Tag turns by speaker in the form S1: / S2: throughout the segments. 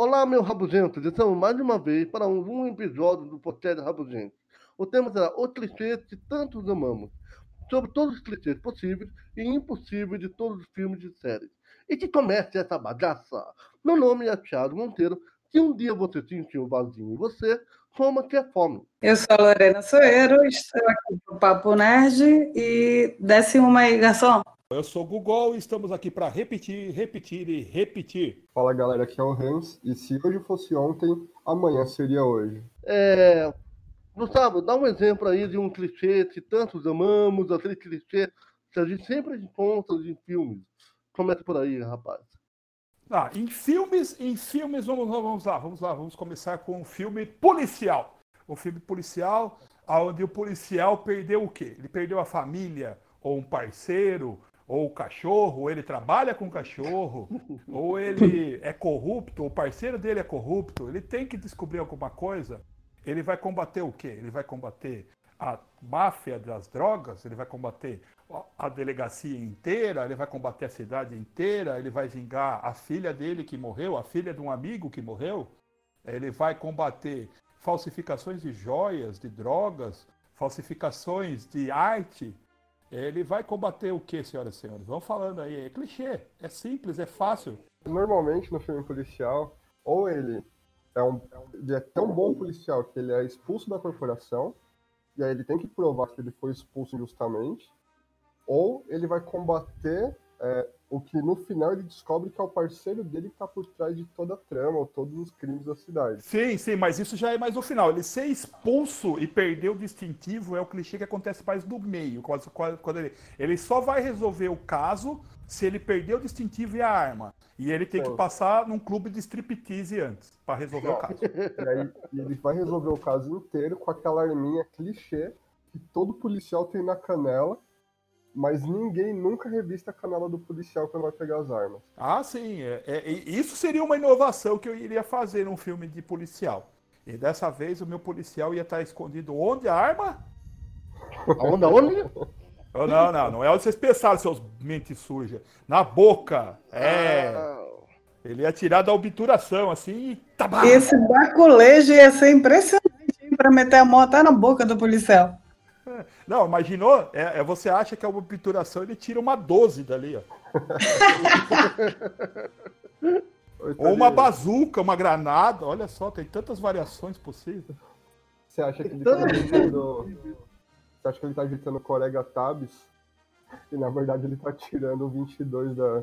S1: Olá, meu rabugento. Estamos mais uma vez para um, episódio do podcast Rabugento. O tema será os clichês que tantos amamos, sobre todos os clichês possíveis e impossíveis de todos os filmes e séries. E que comece essa bagaça. Meu nome é Thiago Monteiro. Se um dia você sentir um vazio em você, coma que é fome.
S2: Eu sou a Lorena Soeiro, estou aqui para o Papo Nerd e desce uma aí, garçom.
S3: Eu sou o Google e estamos aqui para repetir, repetir e repetir.
S4: Fala galera, aqui é o Hans e se hoje fosse ontem, amanhã seria hoje.
S1: É... Gustavo, dá um exemplo aí de um clichê que tantos amamos, aquele clichê que a gente sempre encontra em filmes. Começa por aí, rapaz.
S3: Ah, em filmes, em filmes, vamos, vamos lá, vamos lá, vamos começar com um filme policial. Um filme policial, onde o policial perdeu o quê? Ele perdeu a família, ou um parceiro, ou o cachorro, ou ele trabalha com o cachorro, ou ele é corrupto, o parceiro dele é corrupto, ele tem que descobrir alguma coisa. Ele vai combater o quê? Ele vai combater a máfia das drogas, ele vai combater a delegacia inteira, ele vai combater a cidade inteira, ele vai vingar a filha dele que morreu, a filha de um amigo que morreu, ele vai combater falsificações de joias, de drogas, falsificações de arte, ele vai combater o que, senhoras e senhores? Vamos falando aí. É clichê. É simples, é fácil.
S4: Normalmente no filme policial, ou ele é, um, ele é tão bom policial que ele é expulso da corporação, e aí ele tem que provar que ele foi expulso injustamente, ou ele vai combater é, o que no final ele descobre que é o parceiro dele que tá por trás de toda a trama, ou todos os crimes da cidade.
S3: Sim, sim, mas isso já é mais no final. Ele ser expulso e perder o distintivo é o clichê que acontece mais no meio. Quando, quando ele, ele só vai resolver o caso se ele perder o distintivo e a arma. E ele tem sim. que passar num clube de striptease antes, para resolver o caso.
S4: E aí ele vai resolver o caso inteiro com aquela arminha clichê que todo policial tem na canela mas ninguém nunca revista a canela do policial quando vai pegar as armas.
S3: Ah, sim. É, é, isso seria uma inovação que eu iria fazer num filme de policial. E dessa vez o meu policial ia estar escondido onde a arma?
S1: Onde, onde?
S3: Oh, não, não, não é onde vocês pensaram, seus mentes sujas. Na boca. É. Ah. Ele ia tirar da obturação, assim, e
S2: tá Esse baculejo ia ser impressionante, para meter a mão até na boca do policial.
S3: Não, imaginou? É, é, você acha que é uma obturação, ele tira uma 12 dali, ó. Ou uma bazuca, uma granada, olha só, tem tantas variações possíveis.
S4: Você acha que ele tá gritando. Você acha que ele tá gritando Corega Tabs? E na verdade ele tá tirando o 22 da.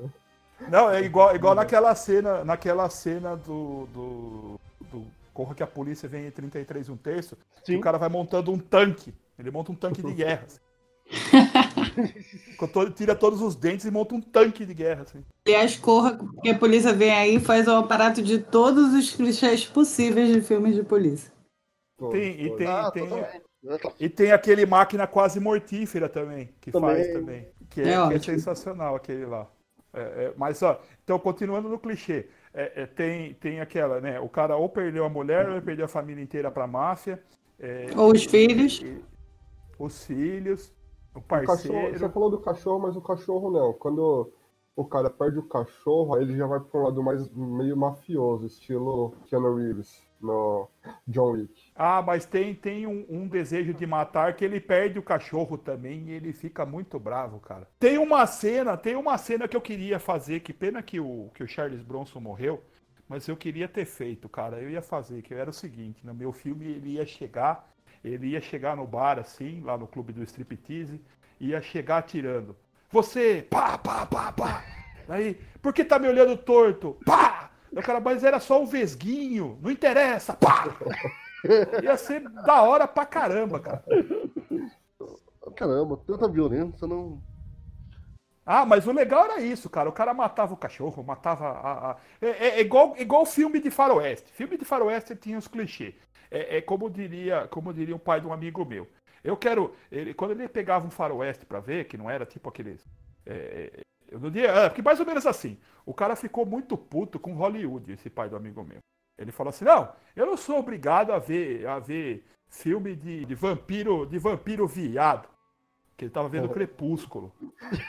S3: Não, é igual, igual naquela cena, naquela cena do, do, do Corra que a polícia vem em 33 um terço, o cara vai montando um tanque ele monta um tanque de guerra. Assim. Tira todos os dentes e monta um tanque de guerra. Assim.
S2: Aliás, corra, que a polícia vem aí e faz o aparato de todos os clichês possíveis de filmes de polícia.
S3: Tem, e, tem, ah, tem, e tem aquele máquina quase mortífera também, que também. faz também. Que é, é, que é sensacional aquele lá. É, é, mas, ó, então, continuando no clichê, é, é, tem, tem aquela, né? O cara ou perdeu a mulher, ou ele perdeu a família inteira pra máfia.
S2: ou os filhos.
S3: E, os filhos, o parceiro.
S4: O cachorro, você falou do cachorro, mas o cachorro não. Quando o cara perde o cachorro, aí ele já vai para um lado mais meio mafioso, estilo Keanu Reeves no John Wick.
S3: Ah, mas tem, tem um, um, desejo de matar que ele perde o cachorro também e ele fica muito bravo, cara. Tem uma cena, tem uma cena que eu queria fazer, que pena que o, que o Charles Bronson morreu, mas eu queria ter feito, cara. Eu ia fazer, que era o seguinte, no meu filme ele ia chegar ele ia chegar no bar, assim, lá no clube do striptease, ia chegar atirando. Você, pá, pá, pá, pá. Aí, por que tá me olhando torto? Pá! O cara, mas era só um vesguinho, não interessa, pá! Ia ser da hora pra caramba, cara.
S1: Caramba, tanta violência, não.
S3: Ah, mas o legal era isso, cara. O cara matava o cachorro, matava a. a... É, é, é, igual, igual filme de faroeste. Filme de faroeste tinha os clichês é, é, como diria como diria o pai de um amigo meu. Eu quero. Ele, quando ele pegava um faroeste para ver, que não era tipo aqueles. É, eu não diria. É, porque mais ou menos assim. O cara ficou muito puto com Hollywood, esse pai do amigo meu. Ele falou assim: não, eu não sou obrigado a ver, a ver filme de, de vampiro de vampiro viado. Que ele tava vendo Crepúsculo.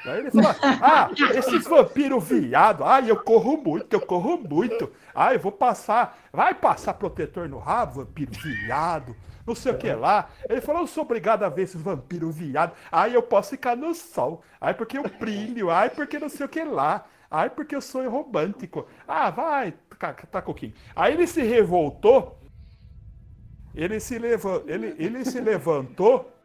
S3: Aí ele fala, ah, esses vampiros viado, ai, eu corro muito, eu corro muito. Ai, eu vou passar, vai passar protetor no rabo, vampiro viado, não sei o que lá. Ele falou, eu sou obrigado a ver esses vampiros viado. Ai, eu posso ficar no sol. Ai, porque eu brilho, ai, porque não sei o que lá. Ai, porque eu sou romântico. Ah, vai, tá, tá coquinho. Aí ele se revoltou, ele se, leva, ele, ele se levantou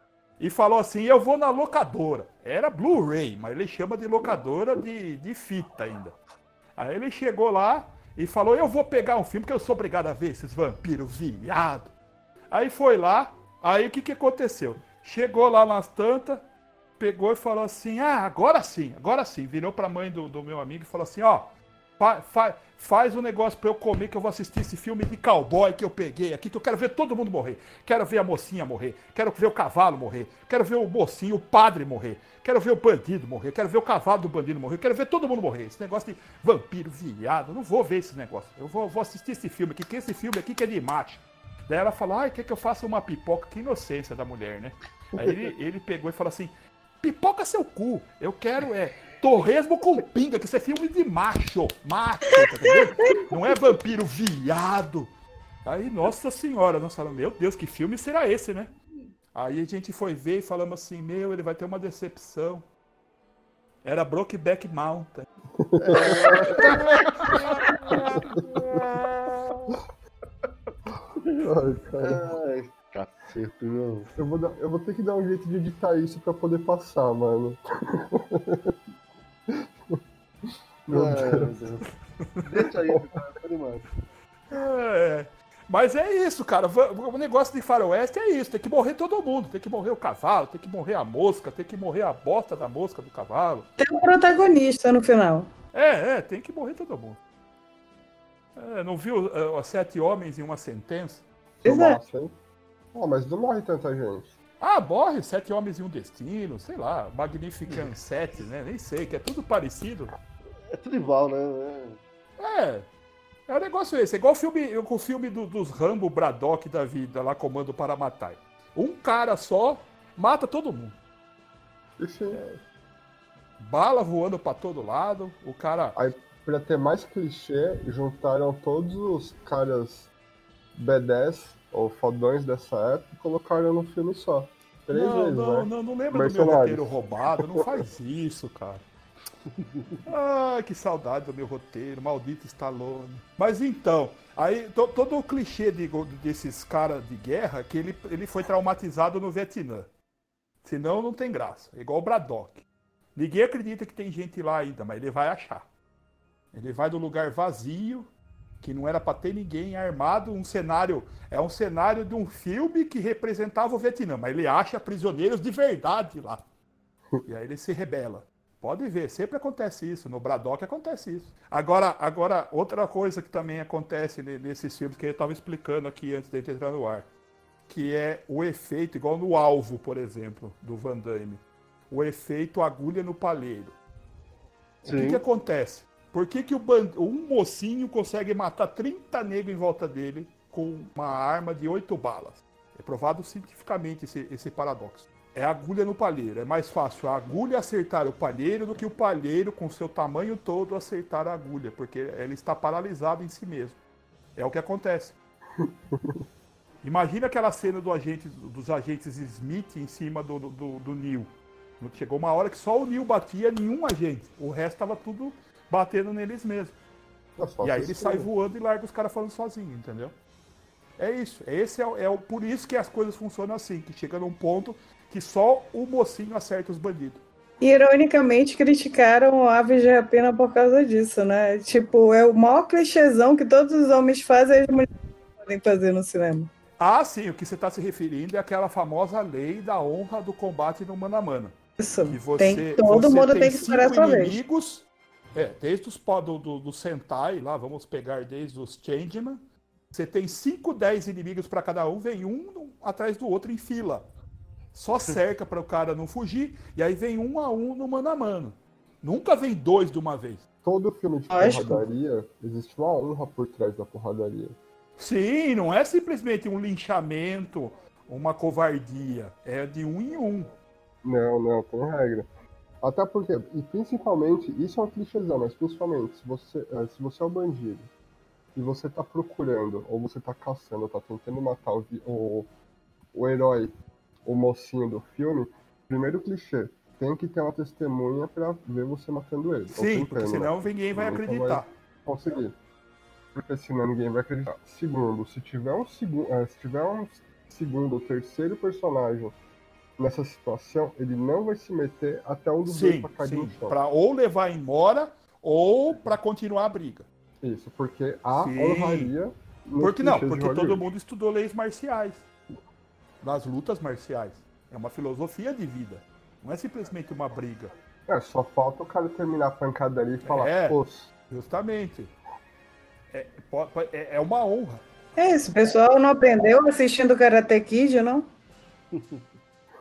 S3: e falou assim: Eu vou na locadora. Era Blu-ray, mas ele chama de locadora de, de fita ainda. Aí ele chegou lá e falou: Eu vou pegar um filme que eu sou obrigado a ver esses vampiros viado. Aí foi lá, aí o que, que aconteceu? Chegou lá nas tantas, pegou e falou assim: Ah, agora sim, agora sim. Virou pra mãe do, do meu amigo e falou assim: Ó, fa, fa, faz um negócio pra eu comer que eu vou assistir esse filme de cowboy que eu peguei aqui, que eu quero ver todo mundo morrer. Quero ver a mocinha morrer, quero ver o cavalo morrer, quero ver o mocinho, o padre morrer, quero ver o bandido morrer, quero ver o cavalo do bandido morrer, quero ver todo mundo morrer. Esse negócio de vampiro, viado, não vou ver esse negócio. Eu vou, vou assistir esse filme aqui, que esse filme aqui que é de macho. Daí ela falou, ai, quer que eu faça uma pipoca? Que inocência da mulher, né? Aí ele, ele pegou e falou assim, pipoca seu cu, eu quero é Torresmo com pinga, que isso é filme de macho. Macho, tá entendendo? Não é vampiro viado. Aí, nossa senhora, nós falamos, meu Deus, que filme será esse, né? Aí a gente foi ver e falamos assim, meu, ele vai ter uma decepção. Era Brokeback Mountain.
S4: Ai, cara.
S1: Ai, cacete, meu.
S4: Eu vou, dar- eu vou ter que dar um jeito de editar isso pra poder passar, mano. Meu
S1: Ai,
S4: Deus.
S1: meu Deus. Deixa aí, cara, tá demais.
S3: É. Mas é isso, cara. O negócio de faroeste é isso. Tem que morrer todo mundo. Tem que morrer o cavalo, tem que morrer a mosca, tem que morrer a bosta da mosca do cavalo.
S2: Tem um protagonista no final.
S3: É, é, tem que morrer todo mundo. É, não viu é, os Sete Homens em uma Sentença?
S2: É.
S4: Hein? Oh, mas não morre tanta gente.
S3: Ah, morre Sete Homens em um Destino, sei lá, Magnificent Sete, né? Nem sei, que é tudo parecido.
S1: É tudo igual, né?
S3: É. É o negócio esse. É igual o filme, o filme do- dos Rambo Braddock da vida, lá Comando para Matar. Um cara só mata todo mundo.
S4: E sim,
S3: Bala voando pra todo lado. O cara.
S4: aí pra ter mais clichê, juntaram todos os caras B10 ou fodões dessa época colocaram num filme só. Três
S3: não,
S4: vezes,
S3: não,
S4: né?
S3: não, não lembra do meu roteiro roubado. Não faz isso, cara. Ai, que saudade do meu roteiro, maldito Stallone. Mas então, aí to- todo o clichê de- desses caras de guerra que ele, ele foi traumatizado no Vietnã. Senão não tem graça. É igual o Braddock. Ninguém acredita que tem gente lá ainda, mas ele vai achar. Ele vai do lugar vazio, que não era pra ter ninguém armado, um cenário, é um cenário de um filme que representava o Vietnã, mas ele acha prisioneiros de verdade lá. E aí ele se rebela. Pode ver, sempre acontece isso. No Braddock acontece isso. Agora, agora outra coisa que também acontece ne- nesses filmes que eu estava explicando aqui antes de entrar no ar, que é o efeito, igual no alvo, por exemplo, do Van Damme. O efeito agulha no palheiro. O que,
S1: Sim.
S3: que acontece? Por que, que o ban- um mocinho consegue matar 30 negros em volta dele com uma arma de 8 balas? É provado cientificamente esse, esse paradoxo. É agulha no palheiro. É mais fácil a agulha acertar o palheiro do que o palheiro, com seu tamanho todo, acertar a agulha, porque ele está paralisado em si mesmo. É o que acontece. Imagina aquela cena do agente, dos agentes Smith em cima do, do, do Neil. Chegou uma hora que só o Neil batia nenhum agente. O resto estava tudo batendo neles mesmos.
S4: É só
S3: E aí ele sai voando e larga os caras falando sozinho, entendeu? É isso. Esse é, o- é o, por isso que as coisas funcionam assim, que chega num ponto que só o mocinho acerta os bandidos.
S2: Ironicamente, criticaram Aves de Rapina por causa disso, né? Tipo, é o maior clichêzão que todos os homens fazem e as mulheres podem fazer no cinema.
S3: Ah, sim, o que você está se referindo é aquela famosa lei da honra do combate no mano a mano.
S2: Isso.
S3: Que você,
S2: tem, todo
S3: você
S2: mundo tem que esperar sua vez.
S3: inimigos, é, desde os do, do, do Sentai, lá, vamos pegar desde os Changeman. Você tem 5, 10 inimigos para cada um, vem um atrás do outro em fila. Só cerca para o cara não fugir, e aí vem um a um no mano a mano. Nunca vem dois de uma vez.
S4: Todo filme de porradaria, existe uma honra por trás da porradaria.
S3: Sim, não é simplesmente um linchamento, uma covardia. É de um em um.
S4: Não, não, tem regra. Até porque, e principalmente, isso é um clichêzão, mas principalmente, se você, eh, se você é um bandido e você tá procurando, ou você tá caçando, ou tá tentando matar o, o, o herói, o mocinho do filme, primeiro clichê, tem que ter uma testemunha pra ver você matando ele.
S3: Sim, porque senão ninguém vai acreditar. Vai
S4: conseguir. Porque senão ninguém vai acreditar. Segundo, se tiver um segundo, eh, se tiver um segundo ou terceiro personagem nessa situação, ele não vai se meter até um dos sim, dois chão.
S3: Pra ou levar embora ou para continuar a briga.
S4: Isso, porque a sim. honraria.
S3: Porque não, porque todo mundo estudou leis marciais. Das lutas marciais. É uma filosofia de vida. Não é simplesmente uma briga.
S4: É, só falta o cara terminar a pancada ali e falar,
S3: é, Justamente. É, é, é uma honra.
S2: É isso, o pessoal não aprendeu assistindo Karate Kid, não?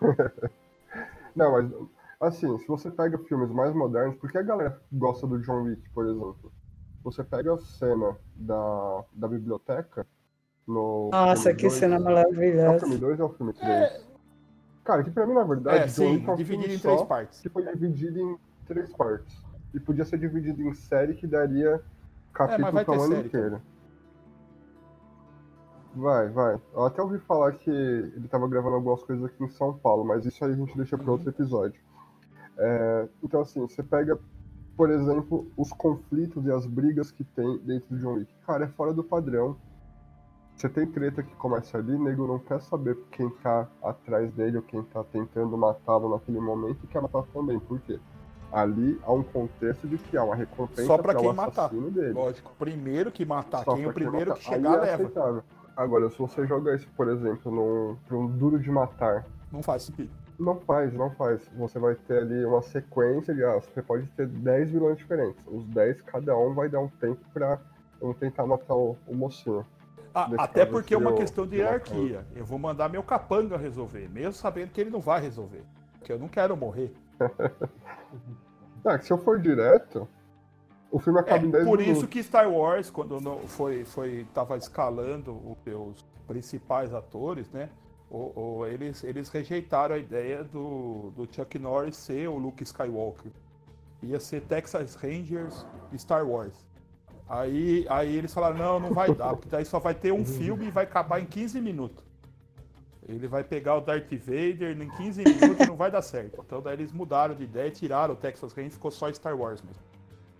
S4: não, mas assim, se você pega filmes mais modernos, porque a galera gosta do John Wick, por exemplo? Você pega a cena da, da biblioteca no.
S2: Nossa, que dois, cena maravilhosa. É
S4: o filme 2 ou é o filme 3? É... Cara, que pra mim, na verdade,
S3: é, John Wick é um dividido em três partes.
S4: Que foi dividido em três partes. E podia ser dividido em série que daria capítulo é, o ano inteiro. Vai, vai. Eu até ouvi falar que ele estava gravando algumas coisas aqui em São Paulo, mas isso aí a gente deixa para uhum. outro episódio. É, então, assim, você pega, por exemplo, os conflitos e as brigas que tem dentro de John Wick. Cara, é fora do padrão. Você tem treta que começa ali, nego não quer saber quem tá atrás dele ou quem tá tentando matá-lo naquele momento e quer matar também. Por quê? ali há um contexto de que há uma recompensa
S3: só para quem matar. Dele. Lógico, primeiro que matar, Só quem o primeiro que chegar é leva. Aceitável.
S4: Agora, se você jogar isso, por exemplo, num, um duro de matar.
S3: Não faz sentido.
S4: Não faz, não faz. Você vai ter ali uma sequência de. Ah, você pode ter 10 vilões diferentes. Os 10, cada um vai dar um tempo pra um tentar matar o, o mocinho.
S3: Ah, até porque é uma questão de hierarquia. Eu vou mandar meu capanga resolver, mesmo sabendo que ele não vai resolver. Porque eu não quero morrer.
S4: ah, se eu for direto, o filme acaba
S3: é,
S4: em 10
S3: Por minutos. isso que Star Wars, quando foi, foi tava escalando os principais atores, né? Ou, ou, eles, eles rejeitaram a ideia do, do Chuck Norris ser o Luke Skywalker. Ia ser Texas Rangers e Star Wars. Aí, aí eles falaram, não, não vai dar, porque daí só vai ter um filme e vai acabar em 15 minutos. Ele vai pegar o Darth Vader em 15 minutos e não vai dar certo. Então daí eles mudaram de ideia, tiraram o Texas Rangers e ficou só Star Wars mesmo.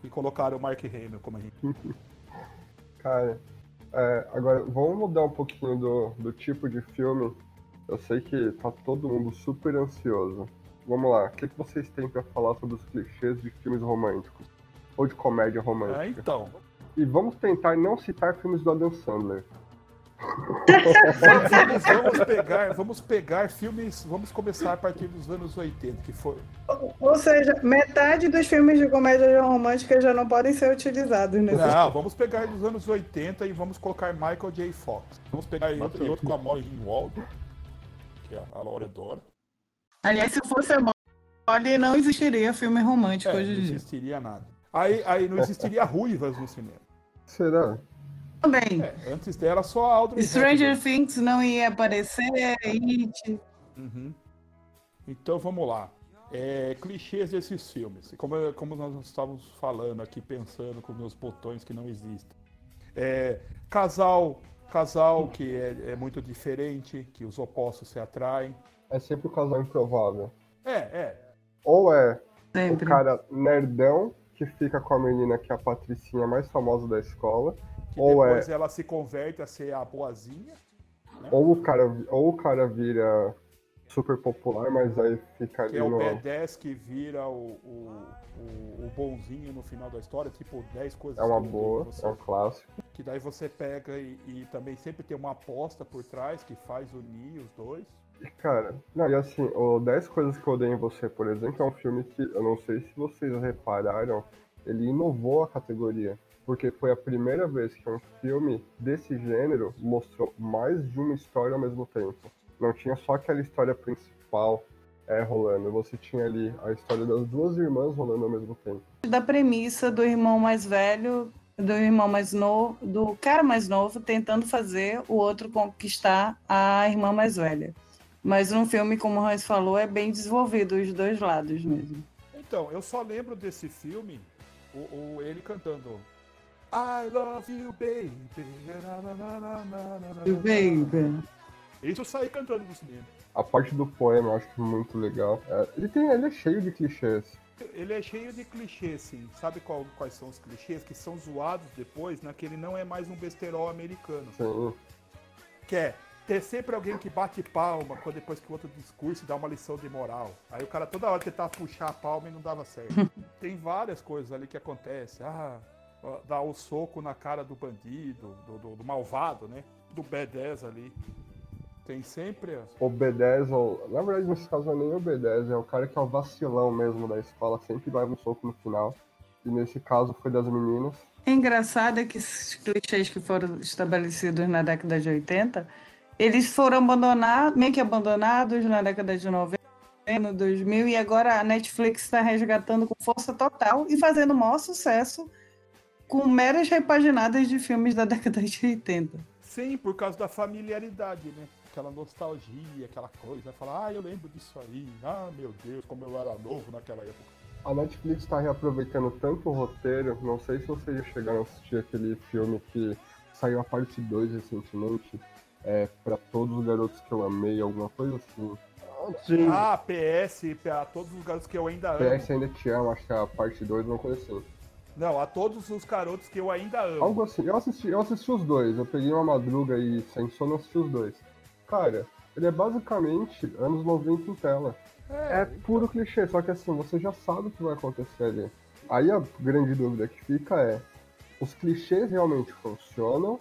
S3: E colocaram o Mark Hamill como a gente.
S4: Cara, é, agora vamos mudar um pouquinho do, do tipo de filme. Eu sei que tá todo mundo super ansioso. Vamos lá, o que, que vocês têm para falar sobre os clichês de filmes românticos? Ou de comédia romântica?
S3: É, então.
S4: E vamos tentar não citar filmes do Adam Sandler
S3: vamos, vamos, pegar, vamos pegar filmes, vamos começar a partir dos anos 80, que foi.
S2: Ou seja, metade dos filmes de comédia romântica já não podem ser utilizados nesse
S3: Não, filme. vamos pegar dos anos 80 e vamos colocar Michael J. Fox. Vamos pegar outro, outro com a Molly Ringwald, que é a Laura Dora.
S2: Aliás, se fosse a Molly, não existiria filme romântico
S3: é,
S2: hoje em dia.
S3: Não existiria nada. Aí, aí não existiria ruivas no cinema.
S4: Será?
S2: Também.
S3: É, antes dela, só a Audrey
S2: Stranger Things não ia aparecer, It.
S3: Uhum. Então vamos lá. É, clichês desses filmes. Como, como nós estávamos falando aqui, pensando com meus botões que não existem. É, casal, casal que é, é, muito diferente, que os opostos se atraem.
S4: É sempre o casal improvável.
S3: É, é.
S4: Ou é sempre. o cara nerdão que fica com a menina que é a patricinha mais famosa da escola
S3: que ou depois é... ela se converte a ser a boazinha.
S4: Né? Ou, o cara, ou o cara vira super popular, mas aí fica
S3: ali. Que é o no... B10 que vira o, o, o, o, bonzinho no final da história, tipo 10 coisas.
S4: É uma boa, você, é um clássico.
S3: Que daí você pega e, e, também sempre tem uma aposta por trás que faz unir os dois.
S4: Cara, não, e assim, o 10 Coisas que eu odeio em você, por exemplo, é um filme que eu não sei se vocês repararam, ele inovou a categoria porque foi a primeira vez que um filme desse gênero mostrou mais de uma história ao mesmo tempo. Não tinha só aquela história principal é, rolando, você tinha ali a história das duas irmãs rolando ao mesmo tempo.
S2: Da premissa do irmão mais velho, do irmão mais novo, do cara mais novo tentando fazer o outro conquistar a irmã mais velha. Mas num filme, como o Hans falou, é bem desenvolvido os dois lados mesmo.
S3: Então, eu só lembro desse filme, o, o- ele cantando I love you, baby. Na.
S2: Baby.
S3: Isso eu saí cantando no cinema.
S4: A parte do poema eu acho muito legal. Ele, tem, ele é cheio de clichês.
S3: Ele é cheio de clichês, sim. Sabe qual- quais são os clichês que são zoados depois, né? Que ele não é mais um besterol americano.
S4: Sim.
S3: Que é ter sempre alguém que bate palma quando depois que o outro discurso dá uma lição de moral. Aí o cara toda hora tentava puxar a palma e não dava certo. Tem várias coisas ali que acontecem. Ah, dá o soco na cara do bandido, do, do- do malvado, né? Do B10 ali. Tem sempre. as-
S4: O B10, ou- na verdade nesse caso não é nem o B10, é o cara que é o vacilão mesmo da escola, sempre leva um soco no final. E nesse caso foi das meninas.
S2: É engraçado é que esses clichês que foram estabelecidos na década de 80, eles foram abandonados, meio que abandonados na década de 90, no 2000, e agora a Netflix está resgatando com força total e fazendo o maior sucesso com meras repaginadas de filmes da década de 80.
S3: Sim, por causa da familiaridade, né? Aquela nostalgia, aquela coisa. Falar, ah, eu lembro disso aí. Ah, meu Deus, como eu era novo naquela época.
S4: A Netflix está reaproveitando tanto o roteiro, não sei se vocês já chegaram a assistir aquele filme que saiu a parte 2 recentemente, é para todos os garotos que eu amei, alguma coisa assim.
S1: Sim.
S3: Ah, PS, a todos os garotos que eu ainda amo.
S4: PS ainda te amo, acho que é a parte 2, uma coisa assim.
S3: Não, a todos os garotos que eu ainda amo.
S4: Algo assim. Eu assisti, eu assisti os dois. Eu peguei uma madruga e sem sono assisti os dois. Cara, ele é basicamente anos 90 em tela. É puro clichê, só que assim, você já sabe o que vai acontecer ali. Aí a grande dúvida que fica é: os clichês realmente funcionam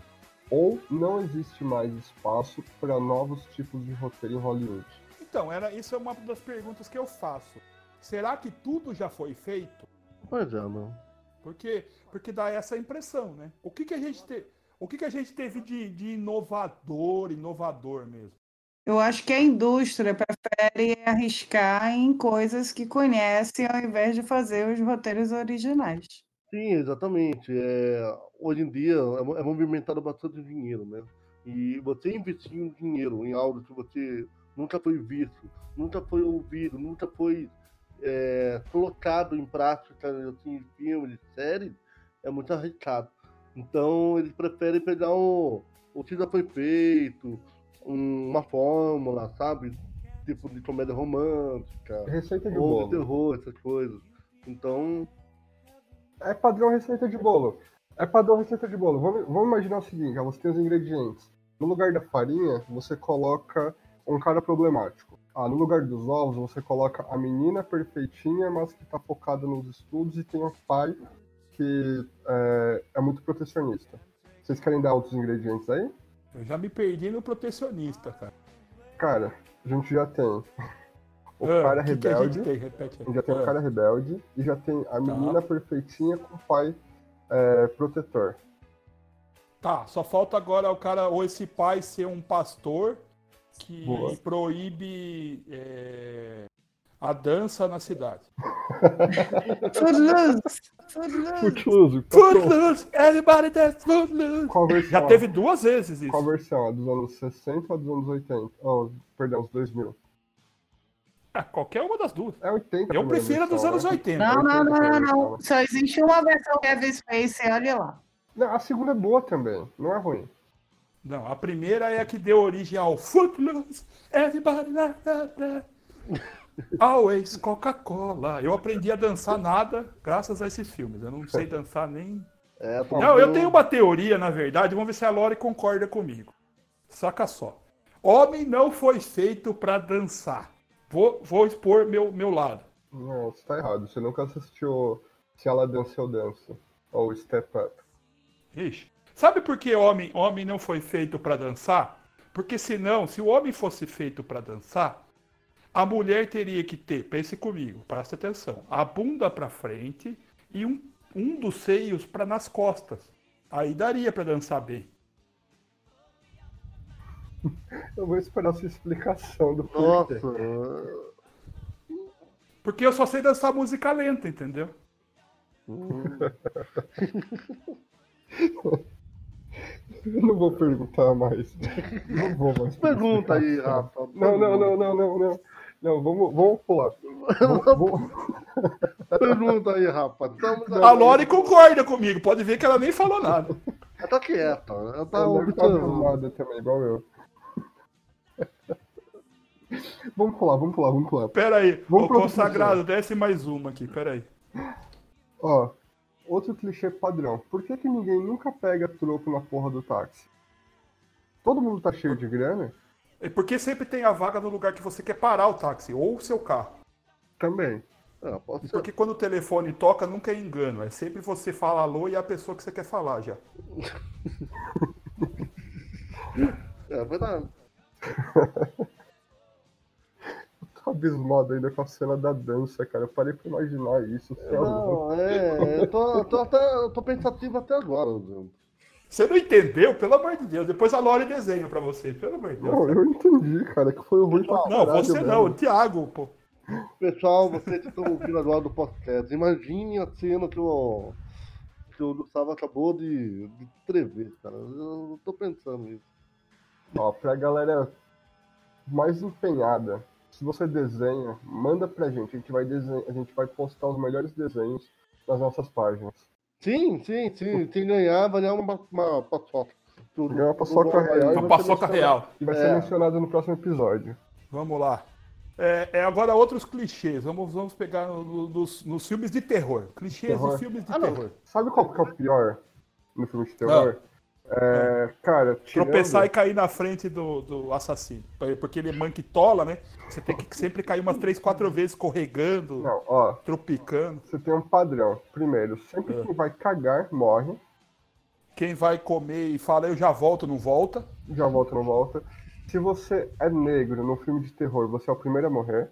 S4: ou não existe mais espaço para novos tipos de roteiro em Hollywood?
S3: Então, era, isso é uma das perguntas que eu faço. Será que tudo já foi feito?
S1: Pois é, não.
S3: Porque, porque dá essa impressão, né? O que, que a gente te, o que, que a gente teve de, de inovador, inovador mesmo?
S2: Eu acho que a indústria prefere arriscar em coisas que conhece ao invés de fazer os roteiros originais.
S1: Sim, exatamente. É, hoje em dia é, é movimentado bastante dinheiro, né? E você investir um dinheiro em algo que você nunca foi visto, nunca foi ouvido, nunca foi é, colocado em prática assim, em filmes, séries, é muito arriscado. Então eles preferem pegar um, o que já foi feito, um- uma fórmula, sabe? Tipo de comédia romântica,
S4: Receita de
S1: ou de
S4: bolo.
S1: terror, essas coisas. Então,
S4: É padrão receita de bolo. É padrão receita de bolo. Vamos, vamos imaginar o seguinte: você tem os ingredientes. No lugar da farinha, você coloca um cara problemático. Ah, no lugar dos ovos, você coloca a menina perfeitinha, mas que tá focada nos estudos e tem um pai que é, é muito protecionista. Vocês querem dar outros ingredientes aí?
S3: Eu já me perdi no protecionista, cara.
S4: Cara, a gente já tem o
S3: Ah,
S4: cara
S3: que que a gente
S4: rebelde,
S3: tem? Repete aí.
S4: já tem o
S3: Ah,
S4: cara rebelde e já tem a menina perfeitinha com o pai é, protetor.
S3: Tá, só falta agora o cara, ou esse pai ser um pastor que
S4: Boa.
S3: proíbe é, a dança na cidade.
S2: Footloose! Footloose!
S4: Footloose!
S3: Everybody dance footloose!
S4: qual versão?
S3: Já teve duas vezes isso.
S4: Qual versão? A dos anos 60 ou a dos anos 80? Oh, perdão, os 2000.
S3: Ah, qualquer uma das duas.
S4: É 80
S3: Eu prefiro a dos anos
S4: né?
S3: 80.
S2: Não, não, não, não, não. Só existe uma versão Kevin Spacey, olha lá.
S4: Não, a segunda é boa também, não é ruim.
S3: Não, a primeira é a que deu origem ao Footloose. Everybody na, na, na. Always Coca-Cola. Eu aprendi a dançar nada graças a esses filmes. Eu não sei dançar nem.
S1: é,
S3: Não, eu tenho uma teoria, na verdade. Vamos ver se a Lore concorda comigo. Saca só. Homem não foi feito pra dançar. Vou, vou expor meu, meu lado.
S4: Não, você tá errado. Você nunca assistiu Se Ela Dança Eu Danço. Ou Step Up.
S3: Ixi. Sabe por que homem, homem não foi feito pra dançar? Porque senão, se o homem fosse feito pra dançar, a mulher teria que ter, pense comigo, presta atenção, a bunda pra frente e um, um dos seios para nas costas. Aí daria pra dançar bem.
S4: Eu vou esperar a sua explicação do porquê.
S3: Porque eu só sei dançar música lenta, entendeu?
S4: Eu não vou perguntar mais. Não vou mais.
S1: Pergunta aí, Rafa.
S4: Não, não, não, não, não, não. Não, vamos, vamos pular. Vamos, vamos...
S1: Pergunta aí, Rafa. Estamos
S3: A Lore concorda comigo, pode ver que ela nem falou nada.
S1: Ela tá quieta. Ela tá
S4: estar
S1: observando.
S4: também, igual eu. Vamos pular, vamos pular, vamos pular.
S3: Pera aí,
S4: Vamos pro
S3: consagrado, desce mais uma aqui, pera aí.
S4: Ó, outro clichê padrão. Por que, que ninguém nunca pega troco na porra do táxi? Todo mundo tá cheio de grana?
S3: É porque sempre tem a vaga no lugar que você quer parar o táxi, ou o seu carro.
S4: Também.
S1: É, pode ser.
S3: Porque quando o telefone toca, nunca é engano. É sempre você fala alô e é a pessoa que você quer falar já.
S1: É verdade.
S4: Tô abismado ainda com a cena da dança, cara. Eu parei pra imaginar isso. É.
S1: Não, é. Eu tô, eu tô, até, eu tô pensativo até agora.
S3: Você não entendeu? Pelo amor de Deus. Depois a Lore desenha pra você, pelo amor de Deus.
S4: Não, eu entendi, cara, que foi ruim pra
S3: Não,
S4: caralho
S3: você
S4: mesmo.
S3: não, o Thiago, pô.
S1: Pessoal, vocês que estão ouvindo agora do podcast, imagine a cena que o, que o Gustavo acabou de, de escrever, cara. Eu tô pensando nisso.
S4: Ó, pra galera mais empenhada, se você desenha, manda pra gente. A gente vai, desenhar, a gente vai postar os melhores desenhos nas nossas páginas.
S1: Sim, sim, sim. Quem ganhar vai ganhar uma, uma paçoca. Tudo.
S4: Ganhar uma paçoca real. e
S3: Uma
S4: vai ser
S3: paçoca
S4: mencionado-
S3: real.
S4: E vai
S1: É.
S4: ser mencionado no próximo episódio.
S3: Vamos lá. É, é agora outros clichês. Vamos, vamos pegar no- no- nos, nos filmes de terror. Clichês
S4: Terror.
S3: de filmes de
S1: Ah, não.
S3: terror.
S4: Sabe qual que é o pior no filme de terror? É, cara, tirando...
S3: Tropeçar e cair na frente do, do assassino. Porque ele é manquitola, né? Você tem que sempre cair umas três, quatro vezes escorregando,
S4: Não, ó,
S3: tropicando.
S4: você tem um padrão. Primeiro, sempre
S3: É.
S4: quem vai cagar, morre.
S3: Quem vai comer e fala eu já volto, não volta.
S4: Já volta, não volta. Se você é negro no filme de terror, você é o primeiro a morrer.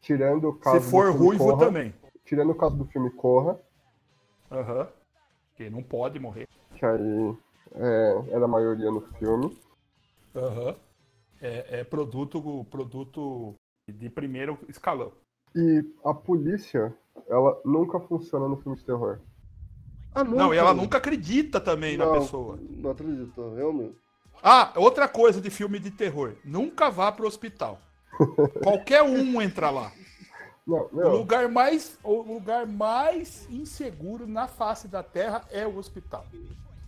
S4: Tirando o caso
S3: Se for
S4: do filme
S3: ruivo
S4: Corra,
S3: também.
S4: Tirando o caso do filme Corra,
S3: Aham. Porque não pode morrer.
S4: que aí é, era a maioria no filme.
S3: Aham. É, é produto, produto de primeiro escalão.
S4: E a polícia, ela nunca funciona no filme de terror.
S1: Ah,
S3: Não, e ela nunca acredita também na
S1: Não,
S3: pessoa.
S1: Não acredito, realmente.
S3: Ah, outra coisa de filme de terror. Nunca vá pro hospital. Qualquer um entra lá.
S4: Não,
S3: O lugar mais, o lugar mais inseguro na face da Terra é o hospital.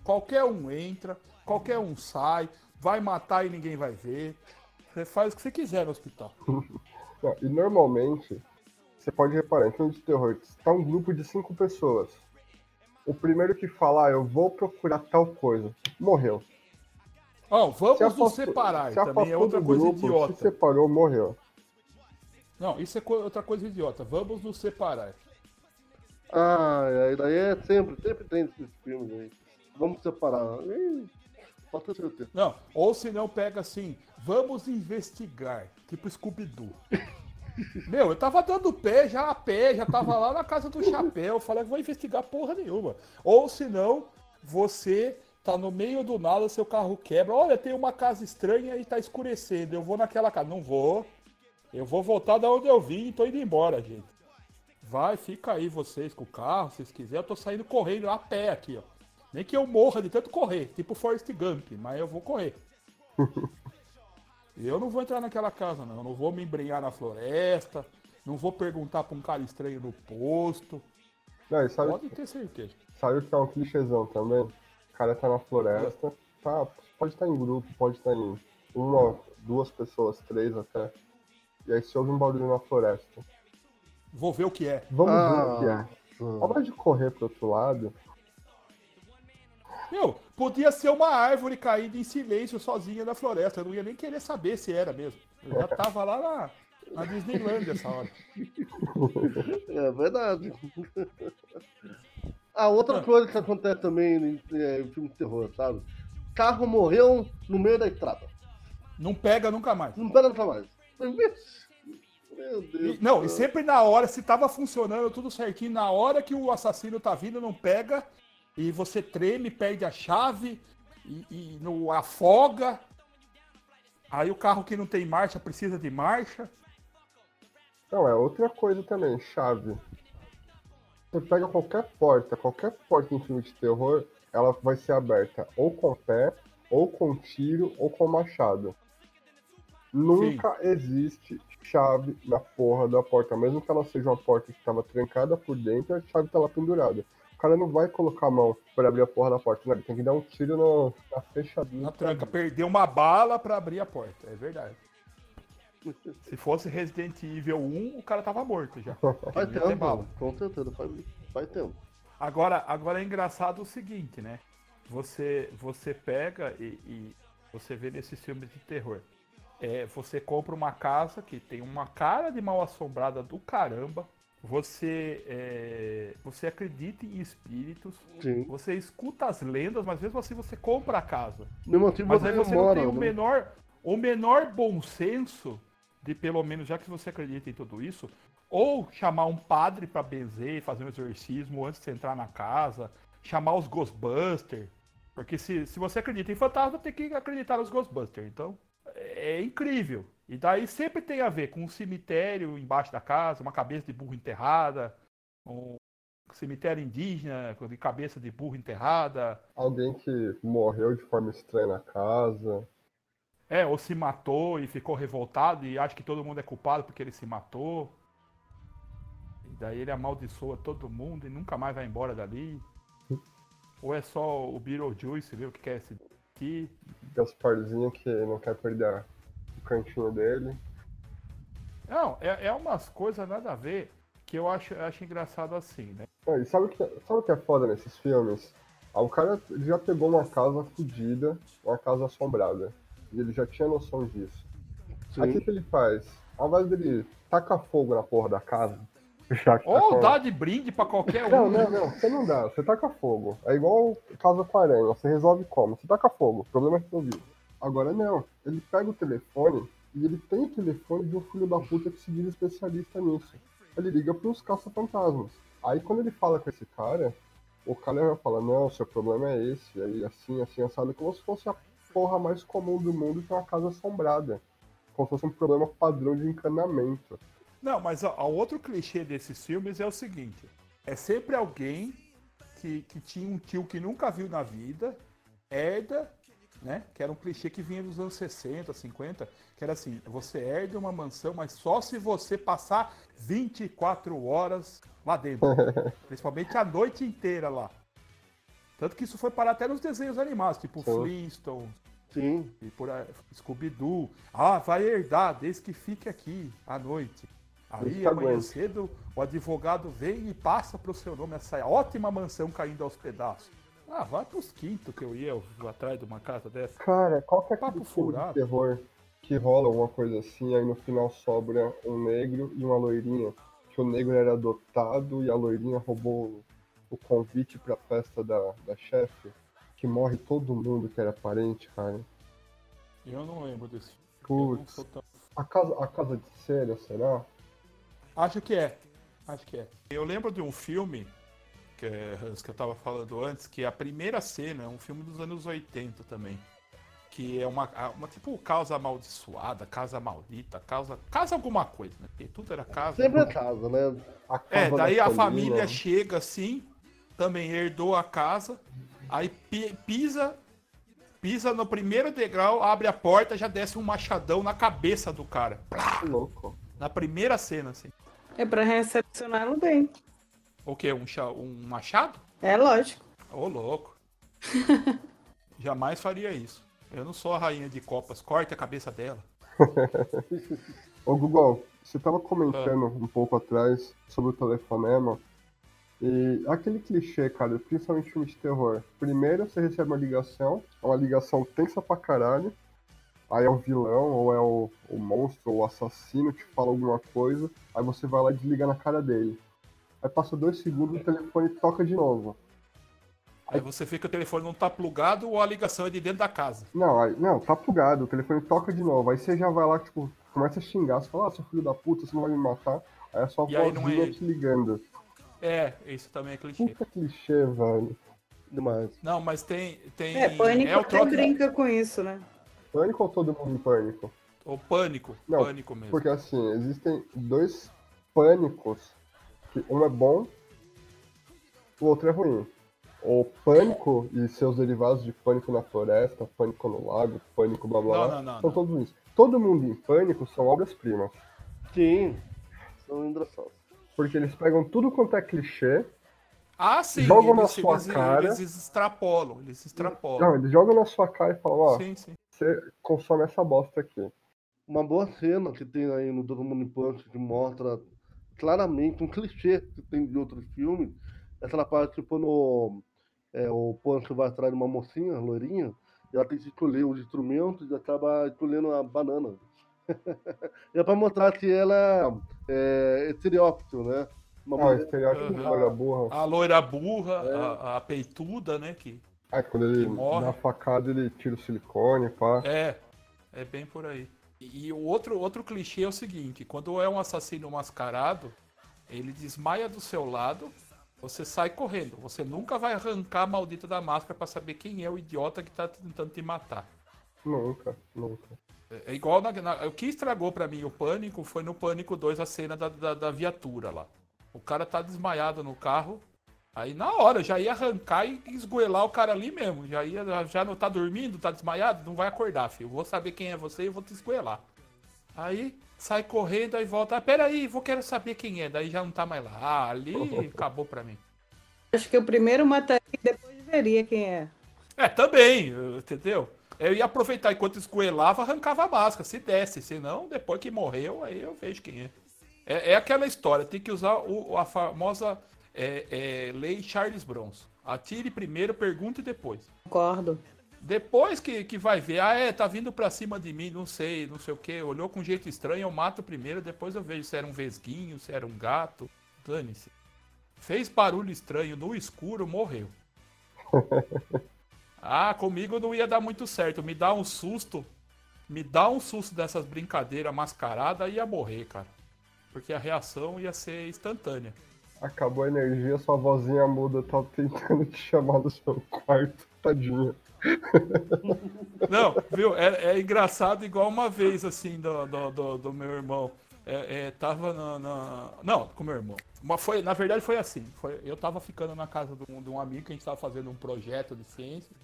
S3: Qualquer um entra, qualquer um sai, vai matar e ninguém vai ver. Você faz o que você quiser no hospital.
S4: não, e normalmente, você pode reparar, em filme de terror, tá um grupo de cinco pessoas. O primeiro que falar, eu vou procurar tal coisa, morreu.
S3: Ó, vamos
S4: Se
S3: nos
S4: afastou-
S3: separar.
S4: se
S3: Também é outra coisa
S4: grupo, Se
S3: idiota.
S4: separou, morreu.
S3: Não, isso é co- outra coisa idiota. Vamos nos separar.
S1: Ah, é, daí é sempre, sempre tem esses filmes aí. Vamos separar. Ih, Pode ter certeza.
S3: Não, ou se não pega assim, vamos investigar, tipo Scooby-Doo. Meu, eu tava dando pé já a pé, já tava lá na casa do chapéu, falei que vou investigar porra nenhuma. Ou se não, você tá no meio do nada, seu carro quebra, olha, tem uma casa estranha e tá escurecendo, eu vou naquela casa. Não vou, eu vou voltar da onde eu vim e tô indo embora, gente. Vai, fica aí vocês com o carro, se vocês quiserem, eu tô saindo correndo a pé aqui, ó. Nem que eu morra de tanto correr, tipo Forrest Gump, mas eu vou correr. eu não vou entrar naquela casa, não. Eu não vou me embrenhar na floresta. Não vou perguntar pra um cara estranho no posto.
S4: Não, sabe,
S3: Pode ter certeza.
S4: sabe o que é um clichêzão também? O cara tá na floresta, tá, pode estar em grupo, pode estar em uma, duas pessoas, três até. E aí se ouve um barulho na floresta.
S3: Vou ver o que é.
S4: Vamos ver
S1: Ah,
S4: o que é. A hora de correr pro outro lado,
S3: Meu, podia ser uma árvore caindo em silêncio sozinha na floresta. Eu não ia nem querer saber se era mesmo. Eu já tava lá na, na Disneylandia essa hora.
S1: É verdade. A outra coisa que acontece também em, é, em filme de terror, sabe? Carro morreu no meio da estrada.
S3: Não pega nunca mais.
S1: Não pega nunca mais. Meu Deus.
S3: E- não,
S1: do
S3: e sempre na hora, se tava funcionando tudo certinho, na hora que o assassino tá vindo, não pega, e você treme, perde a chave, e, e no, afoga. Aí o carro que não tem marcha precisa de marcha.
S4: Não, é outra coisa também, chave. Você pega qualquer porta, qualquer porta em filme de terror, ela vai ser aberta ou com pé, ou com tiro, ou com machado. Nunca existe chave na porra da porta, mesmo que ela seja uma porta que estava trancada por dentro, a chave tá lá pendurada. O cara não vai colocar a mão para abrir a porra da porta, não. Ele tem que dar um tiro no, na fechadura.
S3: Na tranca, perdeu uma bala pra abrir a porta, é verdade. Se fosse Resident Evil 1, o cara tava morto já. Ter
S1: tempo,
S3: bala.
S1: com certeza, faz, faz tempo.
S3: Agora, agora é engraçado o seguinte, né? Você, você pega e, e você vê nesses filmes de terror. É, você compra uma casa que tem uma cara de mal assombrada do caramba. Você, é, você acredita em espíritos.
S1: Sim.
S3: Você escuta as lendas, mas mesmo assim você compra a casa.
S1: Mesmo assim,
S3: Mas aí você não
S1: mora,
S3: tem o menor, o menor bom senso de pelo menos, já que você acredita em tudo isso, ou chamar um padre pra benzer, fazer um exorcismo antes de você entrar na casa, chamar os Ghostbusters. Porque se, se você acredita em fantasma, tem que acreditar nos Ghostbusters. Então, é incrível. E daí sempre tem a ver com um cemitério embaixo da casa, uma cabeça de burro enterrada, um cemitério indígena de cabeça de burro enterrada.
S4: Alguém que morreu de forma estranha na casa.
S3: É, ou se matou e ficou revoltado e acha que todo mundo é culpado porque ele se matou. E daí ele amaldiçoa todo mundo e nunca mais vai embora dali. Ou é só o Beetlejuice, viu, que quer se aqui.
S4: Gasparzinho que não quer perder o cantinho dele.
S3: Não, é, é umas coisas nada a ver que eu acho, eu acho engraçado assim, né?
S4: Ah, e sabe o que, sabe o que é foda nesses filmes? Ah, o cara já pegou uma casa fodida, uma casa assombrada. E ele já tinha noção disso. Aí o que,
S1: Sim.
S4: que ele faz? Ao invés dele tacar fogo na porra da casa,
S3: Ou
S4: com-
S3: dá de brinde pra qualquer
S4: Não,
S3: um.
S4: não, não, você não dá, você taca fogo. É igual casa com aranha, você resolve como? Você taca fogo, o problema é resolvido. Agora não, ele pega o telefone e ele tem o telefone de um filho da puta que se diz especialista nisso. Ele liga pros caça-fantasmas. Aí quando ele fala com esse cara, o cara vai falar, não, seu problema é esse, aí assim, assim, assado, como se fosse a porra mais comum do mundo que é uma casa assombrada. Como se fosse um problema padrão de encanamento.
S3: Não, mas ó, ó, outro clichê desses filmes é o seguinte: é sempre alguém que, que tinha um tio que nunca viu na vida, herda, né? Que era um clichê que vinha dos anos 60, 50, que era assim: você herda uma mansão, mas só se você passar 24 horas lá dentro. Principalmente a noite inteira lá. Tanto que isso foi parar até nos desenhos animados, tipo
S4: Sim.
S3: Flintstones,
S1: Sim.
S3: e por Scooby-Doo. Ah, vai herdar, desde que fique aqui à noite. Aí
S4: Isso
S3: amanhã cedo o advogado vem e passa pro seu nome essa ótima mansão caindo aos pedaços. Ah, vai pros quintos que eu ia atrás de uma casa dessa.
S4: Cara, qual que é
S3: Papo
S4: filme de
S3: furado.
S4: terror que rola alguma coisa assim, aí no final sobra um negro e uma loirinha? Que o negro era adotado e a loirinha roubou o convite pra festa da, da chefe? Que morre todo mundo que era parente, cara.
S3: Eu não lembro desse
S4: Putz.
S3: tão-
S4: A casa, a casa de cera, será?
S3: Acho que é. Acho que é. Eu lembro de um filme que, é, que eu tava falando antes, que a primeira cena é um filme dos anos 80 também. Que é uma, uma tipo casa amaldiçoada, casa maldita, casa. Casa alguma coisa, né? Porque tudo era casa.
S1: Sempre é casa, né?
S4: A
S3: É,
S4: casa
S3: daí
S4: da
S3: a
S4: colina.
S3: família chega assim, também herdou a casa, aí pi- pisa, pisa no primeiro degrau, abre a porta, já desce um machadão na cabeça do cara. Plá!
S4: Louco.
S3: Na primeira cena, assim.
S2: É pra recepcioná-lo bem.
S3: O quê? Um, um machado?
S2: É lógico.
S3: Ô, louco. Jamais faria isso. Eu não sou a rainha de copas. Corte a cabeça dela.
S4: Ô Google, você tava comentando
S3: Ah.
S4: um pouco atrás sobre o telefonema. E aquele clichê, cara, principalmente filme de terror. Primeiro você recebe uma ligação, é uma ligação tensa pra caralho. Aí é o vilão, ou é o, o monstro, ou o assassino, te fala alguma coisa. Aí você vai lá e desliga na cara dele. Aí passa dois segundos o telefone toca de novo.
S3: Aí você vê que o telefone não tá plugado ou a ligação é de dentro da casa.
S4: Não, aí, não, tá plugado, o telefone toca de novo. Aí você já vai lá, tipo, começa a xingar. Você fala, ah, seu filho da puta, você não vai me matar. Aí é só a
S3: é
S4: vozinha
S3: ele.
S4: te ligando.
S3: É, isso também é clichê.
S4: Puta clichê, velho.
S1: Demais.
S3: Não, mas tem. tem
S2: É, Pânico
S3: é o
S2: até
S3: trote-
S2: brinca com isso, né?
S4: Pânico ou todo mundo em pânico?
S3: O pânico.
S4: Não,
S3: pânico mesmo.
S4: Porque assim, existem dois pânicos. Que um é bom, o outro é ruim. o Pânico e seus derivados de Pânico na Floresta, Pânico no Lago, Pânico blá blá
S3: Não,
S4: blá,
S3: não, não,
S4: são
S3: não.
S4: todos isso. Todo mundo em Pânico são obras-primas.
S1: Sim, são engraçados.
S4: Porque eles pegam tudo quanto é clichê,
S3: Ah, sim.
S4: Jogam na
S3: eles,
S4: sua
S3: eles,
S4: cara.
S3: Eles extrapolam, eles extrapolam.
S4: não, eles jogam na sua cara e falam, ó,
S3: Sim, sim.
S4: Você consome essa bosta aqui.
S1: Uma boa cena que tem aí no Todo Mundo em Pânico que mostra claramente um clichê que tem de outros filmes. Essa parte, tipo, no, é, o Pânico vai atrás de uma mocinha, loirinha, e ela tem que escolher os instrumentos e acaba escolhendo a banana. e é pra mostrar que ela é estereótipo, né? Uma
S4: Ah,
S1: mulher-
S4: estereótipo de
S3: Uhum.
S4: olha burra.
S3: A loira burra,
S1: É.
S3: a, a peituda, né? Que
S4: Ah, quando ele
S3: morre.
S4: dá facada, ele tira o silicone, pá.
S3: é, é bem por aí. E, o outro, outro clichê é o seguinte: quando é um assassino mascarado, ele desmaia do seu lado, você sai correndo. Você nunca vai arrancar a maldita da máscara pra saber quem é o idiota que tá tentando te matar.
S4: Nunca, nunca.
S3: É é igual na, na- o que estragou pra mim o pânico foi no Pânico 2 a cena da, da, da viatura lá. O cara tá desmaiado no carro. Aí na hora já ia arrancar e esgoelar o cara ali mesmo. Já ia, já não tá dormindo, tá desmaiado, não vai acordar, filho. Vou saber quem é você e vou te esgoelar. Aí sai correndo aí volta. Ah, peraí, vou quero saber quem é. Daí já não tá mais lá. Ah, ali acabou pra mim.
S2: Acho que o primeiro mataria e depois veria quem é.
S3: É, também, entendeu? Eu ia aproveitar enquanto esgoelava, arrancava a máscara, se desse. Senão, depois que morreu, aí eu vejo quem é. É, é aquela história, tem que usar o- a famosa é, é, lei Charles Bronson. Atire primeiro, pergunte depois.
S2: Concordo.
S3: Depois que, que vai ver, ah, é, tá vindo pra cima de mim, não sei, não sei o que, olhou com jeito estranho, eu mato primeiro, depois eu vejo se era um vesguinho, se era um gato. Dane-se. Fez barulho estranho no escuro, morreu. ah, comigo não ia dar muito certo. Me dá um susto, me dá um susto dessas brincadeiras mascaradas, ia morrer, cara. Porque a reação ia ser instantânea.
S4: Acabou a energia, sua vozinha muda tá tentando te chamar do seu quarto, tadinha.
S3: Não, viu? É, é engraçado igual uma vez, assim, do, do, do, do meu irmão. É, é, tava na, na- Não, com meu irmão. Mas foi, na verdade foi assim. Foi, eu tava ficando na casa de um, de um amigo que a gente tava fazendo um projeto de ciência.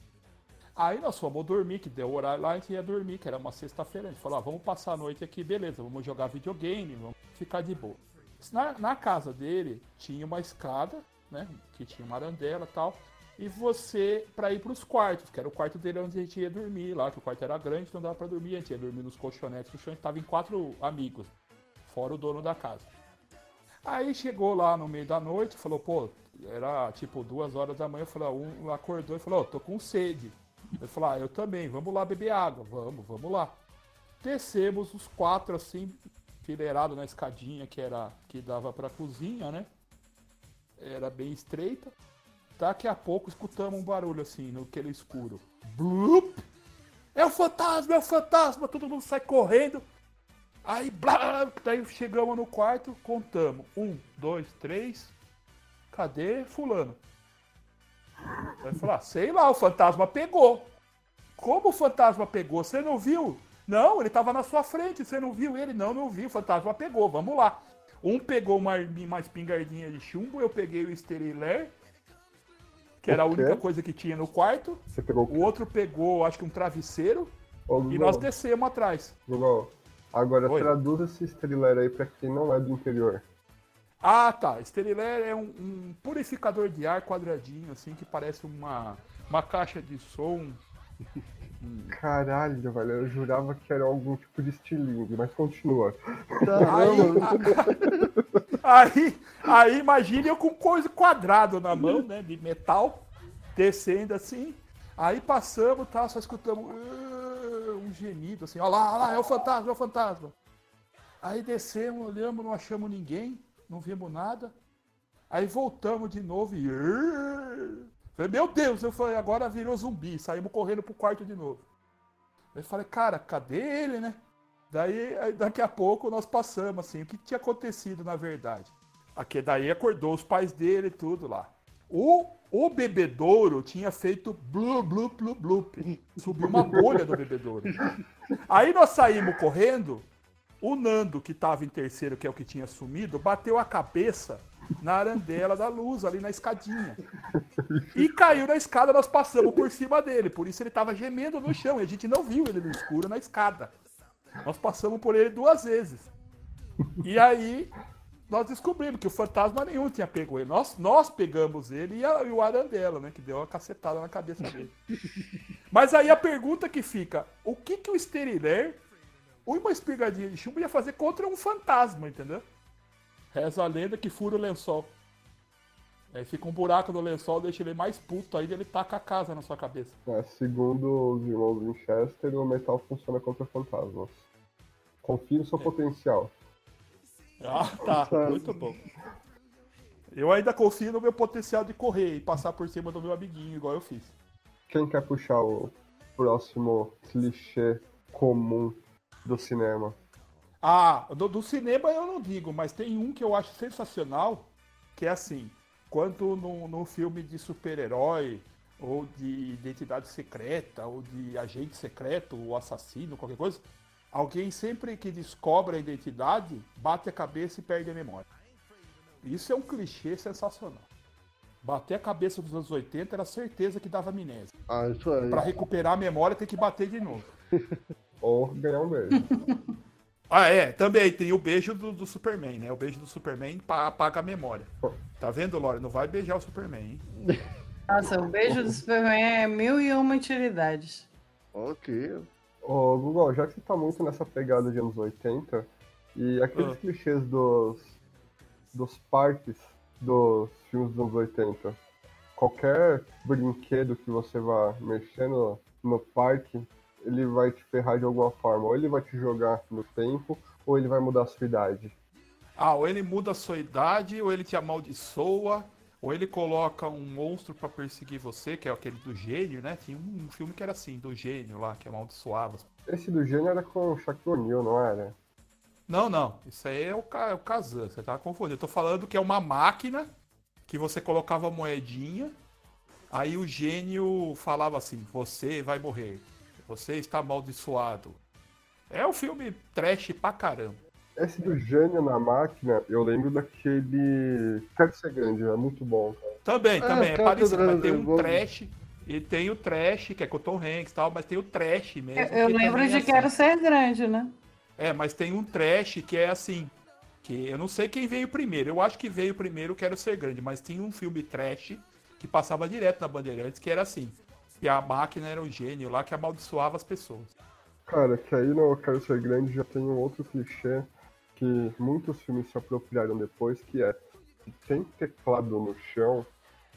S3: Aí nós fomos dormir, que deu horário lá, a gente ia dormir, que era uma sexta-feira. A gente falou, ah, vamos passar a noite aqui, beleza, vamos jogar videogame, vamos ficar de boa. Na, na casa dele tinha uma escada, né? Que tinha uma arandela e tal. E você, pra ir pros quartos, que era o quarto dele onde a gente ia dormir lá, que o quarto era grande, então dava pra dormir. A gente ia dormir nos colchonetes no chão, a gente tava em quatro amigos, fora o dono da casa. Aí chegou lá no meio da noite, falou, pô, era tipo duas horas da manhã, falou, um acordou e falou, ó, tô com sede. Ele falou, ah, eu também, vamos lá beber água, vamos, vamos lá. Descemos os quatro assim, fileirado na escadinha que era que dava pra cozinha, né? Era bem estreita. Daqui a pouco escutamos um barulho assim, no aquele escuro. Blup! É o fantasma, é o fantasma! Todo mundo sai correndo. Aí, blá, daí chegamos no quarto, contamos. Um, dois, três. Cadê fulano? Vai falar, sei lá, o fantasma pegou. Como o fantasma pegou? Você não viu? Não, ele tava na sua frente, você não viu ele? Não, não vi, o fantasma pegou, vamos lá. Um pegou uma, uma espingardinha de chumbo, eu peguei o esteriler, que era a
S4: O quê?
S3: única coisa que tinha no quarto.
S4: Você pegou
S3: O outro pegou, acho que um travesseiro,
S4: Ô,
S3: e nós descemos atrás.
S4: Google, agora
S3: Oi.
S4: traduz esse estrelaire aí pra quem não é do interior.
S3: Ah, tá. Esteriler é um, um purificador de ar quadradinho, assim, que parece uma, uma caixa de som.
S4: Caralho, velho, eu jurava que era algum tipo de estilingue, mas continua.
S3: Aí, aí, aí imagine eu com coisa quadrado na mão, né, de metal, descendo assim. Aí passamos, tá, só escutamos "Ah", um gemido assim, ó lá, ó lá, é o fantasma, é o fantasma. Aí descemos, olhamos, não achamos ninguém, não vimos nada. Aí voltamos de novo e. "Ah". Falei, meu Deus, eu falei, agora virou zumbi, saímos correndo pro quarto de novo. Eu falei, cara, cadê ele, né? Daí, aí, daqui a pouco, nós passamos, assim, o que tinha acontecido, na verdade. Aqui, daí acordou os pais dele e tudo lá. O, o bebedouro tinha feito blu, blu, blu, blup. Subiu uma bolha do bebedouro. Aí nós saímos correndo, o Nando, que tava em terceiro, que é o que tinha sumido, bateu a cabeça na arandela da luz, ali na escadinha. E caiu na escada, nós passamos por cima dele. Por isso ele tava gemendo no chão. E a gente não viu ele no escuro na escada. Nós passamos por ele duas vezes. E aí nós descobrimos que o fantasma nenhum tinha pego ele. Nós, nós pegamos ele e, a, e o Arandela, né? Que deu uma cacetada na cabeça dele. Mas aí a pergunta que fica: o que, que o Steriler, uma espirgadinha de chumbo, ia fazer contra um fantasma, entendeu? Reza a lenda que fura o lençol. Aí fica um buraco no lençol, deixa ele mais puto, aí ele taca a casa na sua cabeça.
S4: É, segundo os irmãos Winchester, o metal funciona contra fantasmas. Confie no seu
S3: É.
S4: potencial.
S3: Ah, tá. Muito bom. Eu ainda confio no meu potencial de correr e passar por cima do meu amiguinho, igual eu fiz.
S4: Quem quer puxar o próximo clichê comum do cinema?
S3: Ah, do, do cinema eu não digo, mas tem um que eu acho sensacional, que é assim, quando no, no filme de super-herói, ou de identidade secreta, ou de agente secreto, ou assassino, qualquer coisa, alguém sempre que descobre a identidade, bate a cabeça e perde a memória. Isso é um clichê sensacional. Bater a cabeça dos anos 80 era certeza que dava amnésia.
S1: Ah, isso aí.
S3: Pra recuperar a memória tem que bater de novo.
S4: Ou ganhar um beijo.
S3: Ah, é, também tem o beijo do, do Superman, né? O beijo do Superman pa- apaga a memória. Tá vendo, Lore? Não vai beijar o Superman, hein?
S2: Nossa, o beijo do Superman é mil e uma utilidades.
S1: Ok.
S4: Ô, Google, já que você tá muito nessa pegada de anos 80, e aqueles
S3: Ah.
S4: clichês dos, dos parques dos filmes dos anos 80, qualquer brinquedo que você vá mexer no, no parque, ele vai te ferrar de alguma forma. Ou ele vai te jogar no tempo, ou ele vai mudar a sua idade.
S3: Ah, ou ele muda a sua idade, ou ele te amaldiçoa, ou ele coloca um monstro pra perseguir você, que é aquele do gênio, né? Tinha um filme que era assim, do gênio lá, que amaldiçoava.
S4: Esse do gênio era com o Shaquille O'Neal, não era?
S3: Não, não. Isso aí é o, é o Kazan. Você tá confundindo. Eu tô falando que é uma máquina que você colocava moedinha. Aí o gênio falava assim: Você vai morrer. Você está amaldiçoado. É um filme trash pra caramba.
S4: Esse do gênio na máquina, eu lembro daquele. Quero ser grande, é muito bom.
S3: Também,
S1: É,
S3: também. É
S1: cara,
S3: parecido. Mas tem um trash. E tem o trash, que é com o Tom Hanks e tal, mas tem o trash mesmo.
S2: Eu, eu
S3: que
S2: lembro
S3: também
S2: de
S3: é assim.
S2: Quero Ser Grande, né?
S3: É, mas tem um trash que é assim. Que eu não sei quem veio primeiro. Eu acho que veio primeiro Quero Ser Grande, mas tinha um filme trash que passava direto na Bandeirantes que era assim. E a máquina era um gênio lá que amaldiçoava as pessoas.
S4: Cara, que aí no Quero Ser Grande já tem um outro clichê que muitos filmes se apropriaram depois, que é se tem teclado no chão,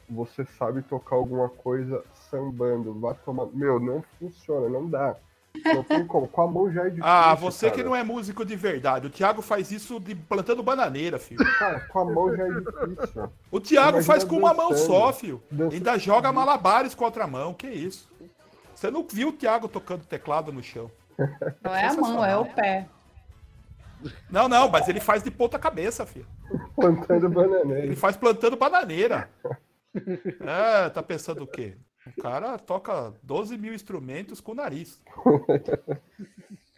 S4: você sabe tocar alguma coisa sambando, vai tomar. Meu, não funciona, não dá. Não tem como. Com a mão já é difícil.
S3: Ah, você que
S4: cara.
S3: não é músico de verdade. O Thiago faz isso de plantando bananeira, filho.
S4: Cara, com a mão já é difícil.
S3: O Thiago
S4: Imagina
S3: faz com uma mão
S4: dançando.
S3: só, filho.
S4: Dança-
S3: Ainda joga malabares com a outra mão. Que isso? Você não viu o Thiago tocando teclado no chão.
S2: Não é a mão, é o pé.
S3: Não, não, mas ele faz de ponta cabeça, filho.
S4: Plantando
S3: Ele
S4: bananeira.
S3: faz plantando bananeira. É, tá pensando o quê? O cara toca 12 mil instrumentos com o nariz.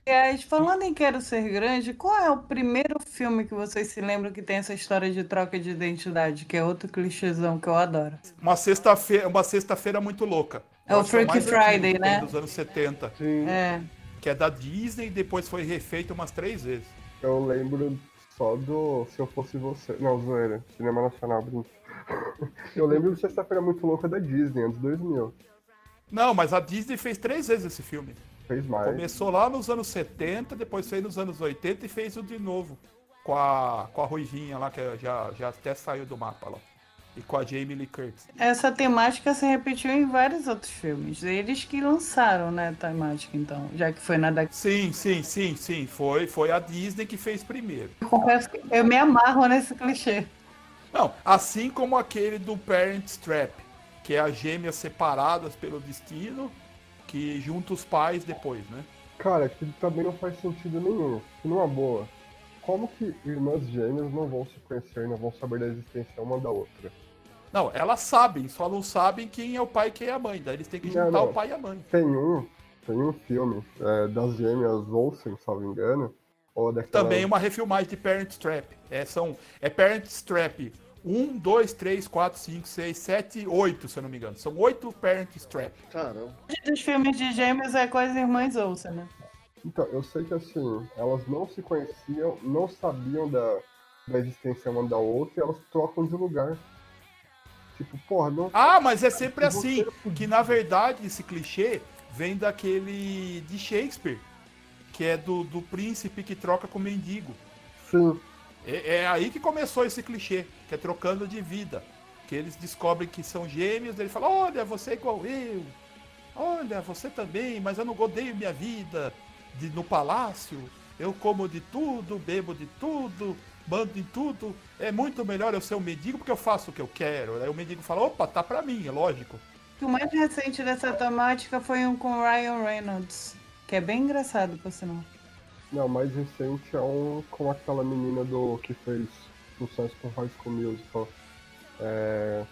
S2: Aliás, falando em Quero Ser Grande, qual é o primeiro filme que vocês se lembram que tem essa história de troca de identidade, que é outro clichêzão que eu adoro?
S3: Uma sexta-feira, uma sexta-feira muito louca.
S2: É o
S3: que
S2: Freaky Friday, né?
S3: Dos anos 70.
S1: Sim.
S2: É.
S3: Que é da Disney e depois foi refeito umas três vezes.
S4: Eu lembro só do Se Eu Fosse Você. Não, zoeira. Cinema Nacional, brinca. Eu lembro do Sexta-feira Muito Louca da Disney, anos 2000.
S3: Não, mas a Disney fez três vezes esse filme.
S4: Fez mais.
S3: Começou lá nos anos 70, depois fez nos anos 80 e fez o de novo. Com a, com a Ruivinha lá, que já, já até saiu do mapa lá. E com a Jamie Lee Curtis.
S2: Essa temática se repetiu em vários outros filmes. Eles que lançaram, né, a temática, então, já que foi na da...
S3: Sim, sim, sim, sim. Foi, foi a Disney que fez primeiro.
S2: Eu confesso que eu me amarro nesse clichê.
S3: Não, assim como aquele do Parent Trap, que é as gêmeas separadas pelo destino, que junta os pais depois, né?
S4: Cara, que também não faz sentido nenhum. Numa boa. Como que irmãs gêmeas não vão se conhecer, não vão saber da existência uma da outra?
S3: Não, elas sabem, só não sabem quem é o pai e quem é a mãe. Daí eles têm que
S4: Não,
S3: juntar
S4: não.
S3: o pai e a mãe.
S4: Tem um, tem um filme é, das gêmeas Olsen, salvo engano, ou daquela...
S3: Também uma refilmagem de Parent Trap. É, são, é Parent Trap Um, dois, três, quatro, cinco, seis, sete, oito, se eu não me engano. São oito Parent Trap.
S1: Caramba.
S2: Dos filmes de gêmeos é com as irmãs Olsen, né?
S4: Então, eu sei que assim, elas não se conheciam, não sabiam da, da existência uma da outra e elas trocam de lugar. Tipo, porra, não.
S3: Ah, mas é sempre
S4: Você
S3: assim. Que na verdade esse clichê vem daquele de Shakespeare, que é do, do príncipe que troca com o mendigo.
S4: Sim,
S3: É, é aí que começou esse clichê, que é trocando de vida. Que eles descobrem que são gêmeos, ele fala, olha, você é igual eu. Olha, você também, mas eu não odeio minha vida de, no palácio. Eu como de tudo, bebo de tudo, mando em tudo. É muito melhor eu ser um mendigo porque eu faço o que eu quero. Aí o mendigo fala, opa, tá pra mim, é lógico.
S2: O mais recente dessa temática foi um com Ryan Reynolds, que é bem engraçado, por sinal.
S4: não, mais recente é um com aquela menina do que fez sucesso com High School Musical. É,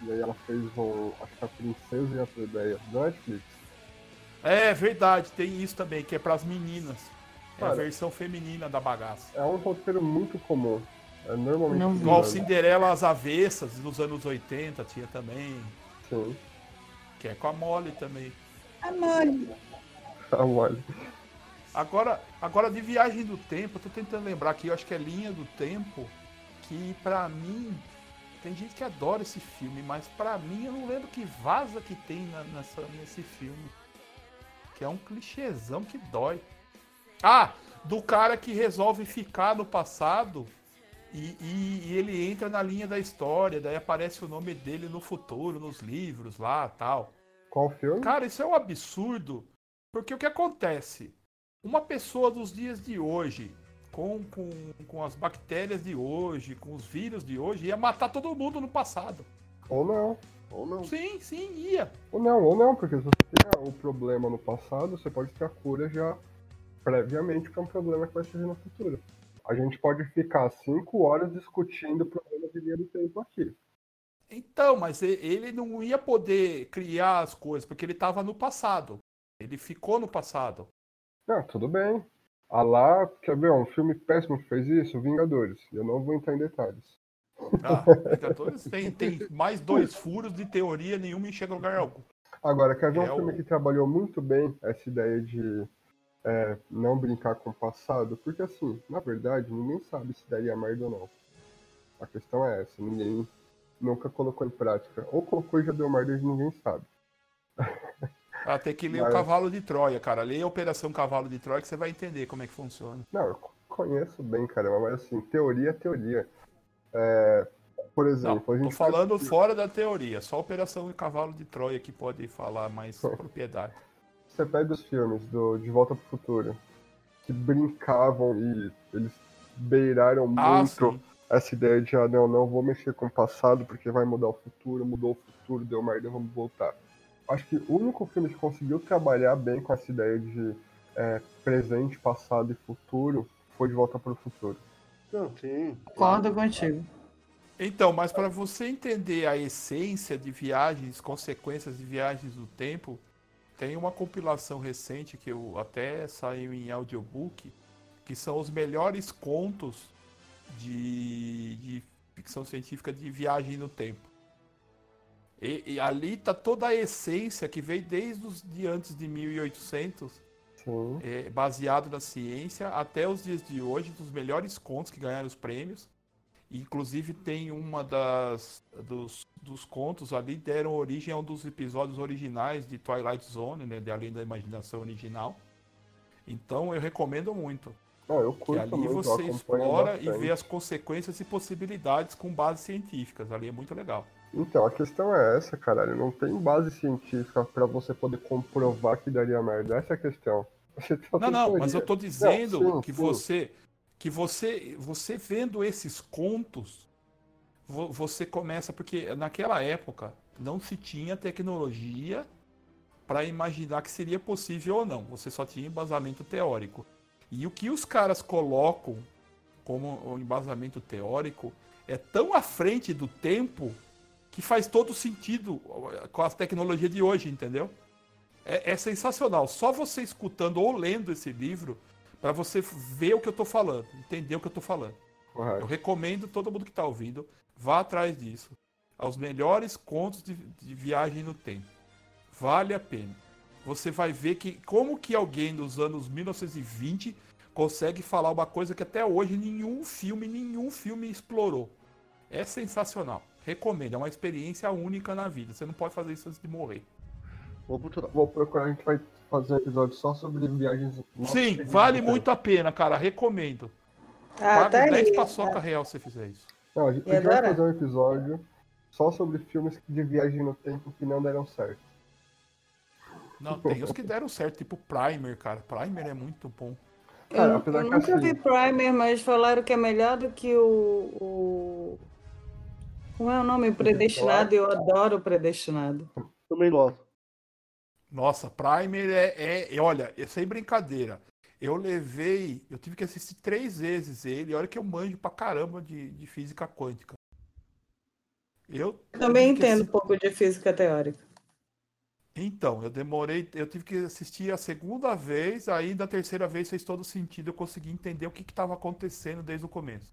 S4: e aí ela fez um, acho que a Princesa e a Plebeia do Netflix.
S3: É verdade, tem isso também, que é pras meninas. É a versão feminina da bagaça.
S4: É um roteiro muito comum. É normalmente
S2: Não vi.
S3: Igual
S4: dinâmico.
S3: Cinderela às avessas, nos anos 80 tinha também.
S4: Sim.
S3: Que é com a Molly também.
S2: Amor.
S4: Ah, olha.
S3: Agora, agora de viagem do tempo, eu tô tentando lembrar aqui, eu acho que é linha do tempo, que pra mim, tem gente que adora esse filme, mas pra mim eu não lembro que vaza que tem na- nessa, nesse filme. Que é um clichêzão que dói. Ah, do cara que resolve ficar no passado e, e- e ele entra na linha da história, daí aparece o nome dele no futuro, nos livros lá tal.
S4: Qual filme?
S3: Cara, isso é um absurdo. Porque o que acontece? Uma pessoa dos dias de hoje, com, com, com as bactérias de hoje, com os vírus de hoje, ia matar todo mundo no passado.
S4: Ou não.
S1: Ou não.
S3: Sim, sim, ia.
S4: Ou não, ou não, porque se você tem o problema no passado, você pode ter a cura já previamente para um problema que vai surgir no futuro. A gente pode ficar cinco horas discutindo problemas de linha do tempo aqui.
S3: Então, mas e- ele não ia poder criar as coisas, porque ele estava no passado. Ele ficou no passado.
S4: Não, tudo bem. Ah lá, quer ver, um filme péssimo que fez isso? Vingadores. Eu não vou entrar em detalhes.
S3: Ah, Vingadores tem, tem mais dois furos de teoria, nenhuma enxerga lugar algum.
S4: Agora, quer ver um
S3: É o-
S4: filme que trabalhou muito bem essa ideia de é, não brincar com o passado? Porque assim, na verdade, ninguém sabe se daria merda ou não. A questão é essa, ninguém nunca colocou em prática. Ou colocou e já deu merda e ninguém sabe.
S3: Ah, tem que ler
S4: Mas-
S3: o Cavalo de Troia, cara. Leia a Operação Cavalo de Troia que você vai entender como é que funciona.
S4: Não, eu co- conheço bem, caramba, mas assim, teoria é teoria. É, por
S3: Não,
S4: exemplo, a
S3: tô
S4: gente
S3: falando
S4: sabe que-
S3: fora da teoria. Só a Operação Cavalo de Troia que pode falar mais propriedade.
S4: Você pega os filmes do De Volta pro Futuro, que brincavam e eles beiraram
S3: Ah,
S4: muito
S3: sim.
S4: essa ideia de, ah, não, não vou mexer com o passado porque vai mudar o futuro, mudou o futuro, deu merda, vamos voltar. Acho que o único filme que conseguiu trabalhar bem com essa ideia de é, presente, passado e futuro foi De Volta pro Futuro.
S1: Não, sim.
S2: Concordo contigo.
S3: Então, mas para você entender a essência de viagens, consequências de viagens do tempo, tem uma compilação recente que eu até saiu em audiobook, que são os melhores contos de, de ficção científica de viagem no tempo. E, e ali tá toda a essência que veio desde os de antes de 1800
S4: Sim.
S3: é, baseado na ciência até os dias de hoje, dos melhores contos que ganharam os prêmios. Inclusive tem uma das dos, dos contos ali deram origem a um dos episódios originais de Twilight Zone, né, de Além da Imaginação original. Então eu recomendo muito.
S4: Não, eu
S3: Que
S4: curto
S3: ali
S4: muito, eu
S3: você explora e vê as consequências e possibilidades com bases científicas. Ali é muito legal.
S4: Então, a questão é essa, caralho. Não tem base científica pra você poder comprovar que daria merda. Essa é a questão. Só
S3: Não, não,
S4: teoria.
S3: mas eu tô dizendo
S4: sim,
S3: que
S4: sim.
S3: você que você você vendo esses contos, vo- você começa porque naquela época não se tinha tecnologia para imaginar que seria possível ou não. Você só tinha embasamento teórico. E o que os caras colocam como embasamento teórico é tão à frente do tempo que faz todo sentido com a tecnologia de hoje, entendeu? É, é sensacional. Só você escutando ou lendo esse livro para você ver o que eu tô falando, entender o que eu tô falando. Eu
S4: Correto.
S3: recomendo todo mundo que tá ouvindo Vá atrás disso. Os melhores contos de, de viagem no tempo. Vale a pena. Você vai ver que como que alguém dos anos 1920 consegue falar uma coisa que até hoje nenhum filme, nenhum filme explorou. É sensacional. Recomendo, é uma experiência única na vida. Você não pode fazer isso antes de morrer.
S4: Vou procurar, vou procurar a gente vai fazer um episódio só sobre viagens.
S3: Sim, vale muito a pena, cara. Recomendo.
S2: Ah,
S3: Paga
S2: tá
S3: 10
S2: aí.
S3: paçoca real se você fizer isso.
S4: Não, a gente, a gente vai fazer um episódio só sobre filmes de viagem no tempo que não deram certo.
S3: Não, tem os que deram certo, tipo Primer, cara. Primer é muito bom.
S4: Cara,
S2: Eu, eu nunca
S4: assim-
S2: vi Primer, mas falaram que é melhor do que o. o... Como é o nome? Predestinado. Eu adoro Predestinado.
S1: Também gosto.
S3: Nossa, Primer é, é, é- Olha, é sem brincadeira. Eu levei. Eu tive que assistir três vezes ele. Olha que eu manjo pra caramba de, de física quântica. Eu
S2: Também entendo um
S3: assi-
S2: pouco de física teórica.
S3: Então, eu demorei. Eu tive que assistir a segunda vez. Aí, da terceira vez, fez todo sentido. Eu consegui entender o que estava acontecendo desde o começo.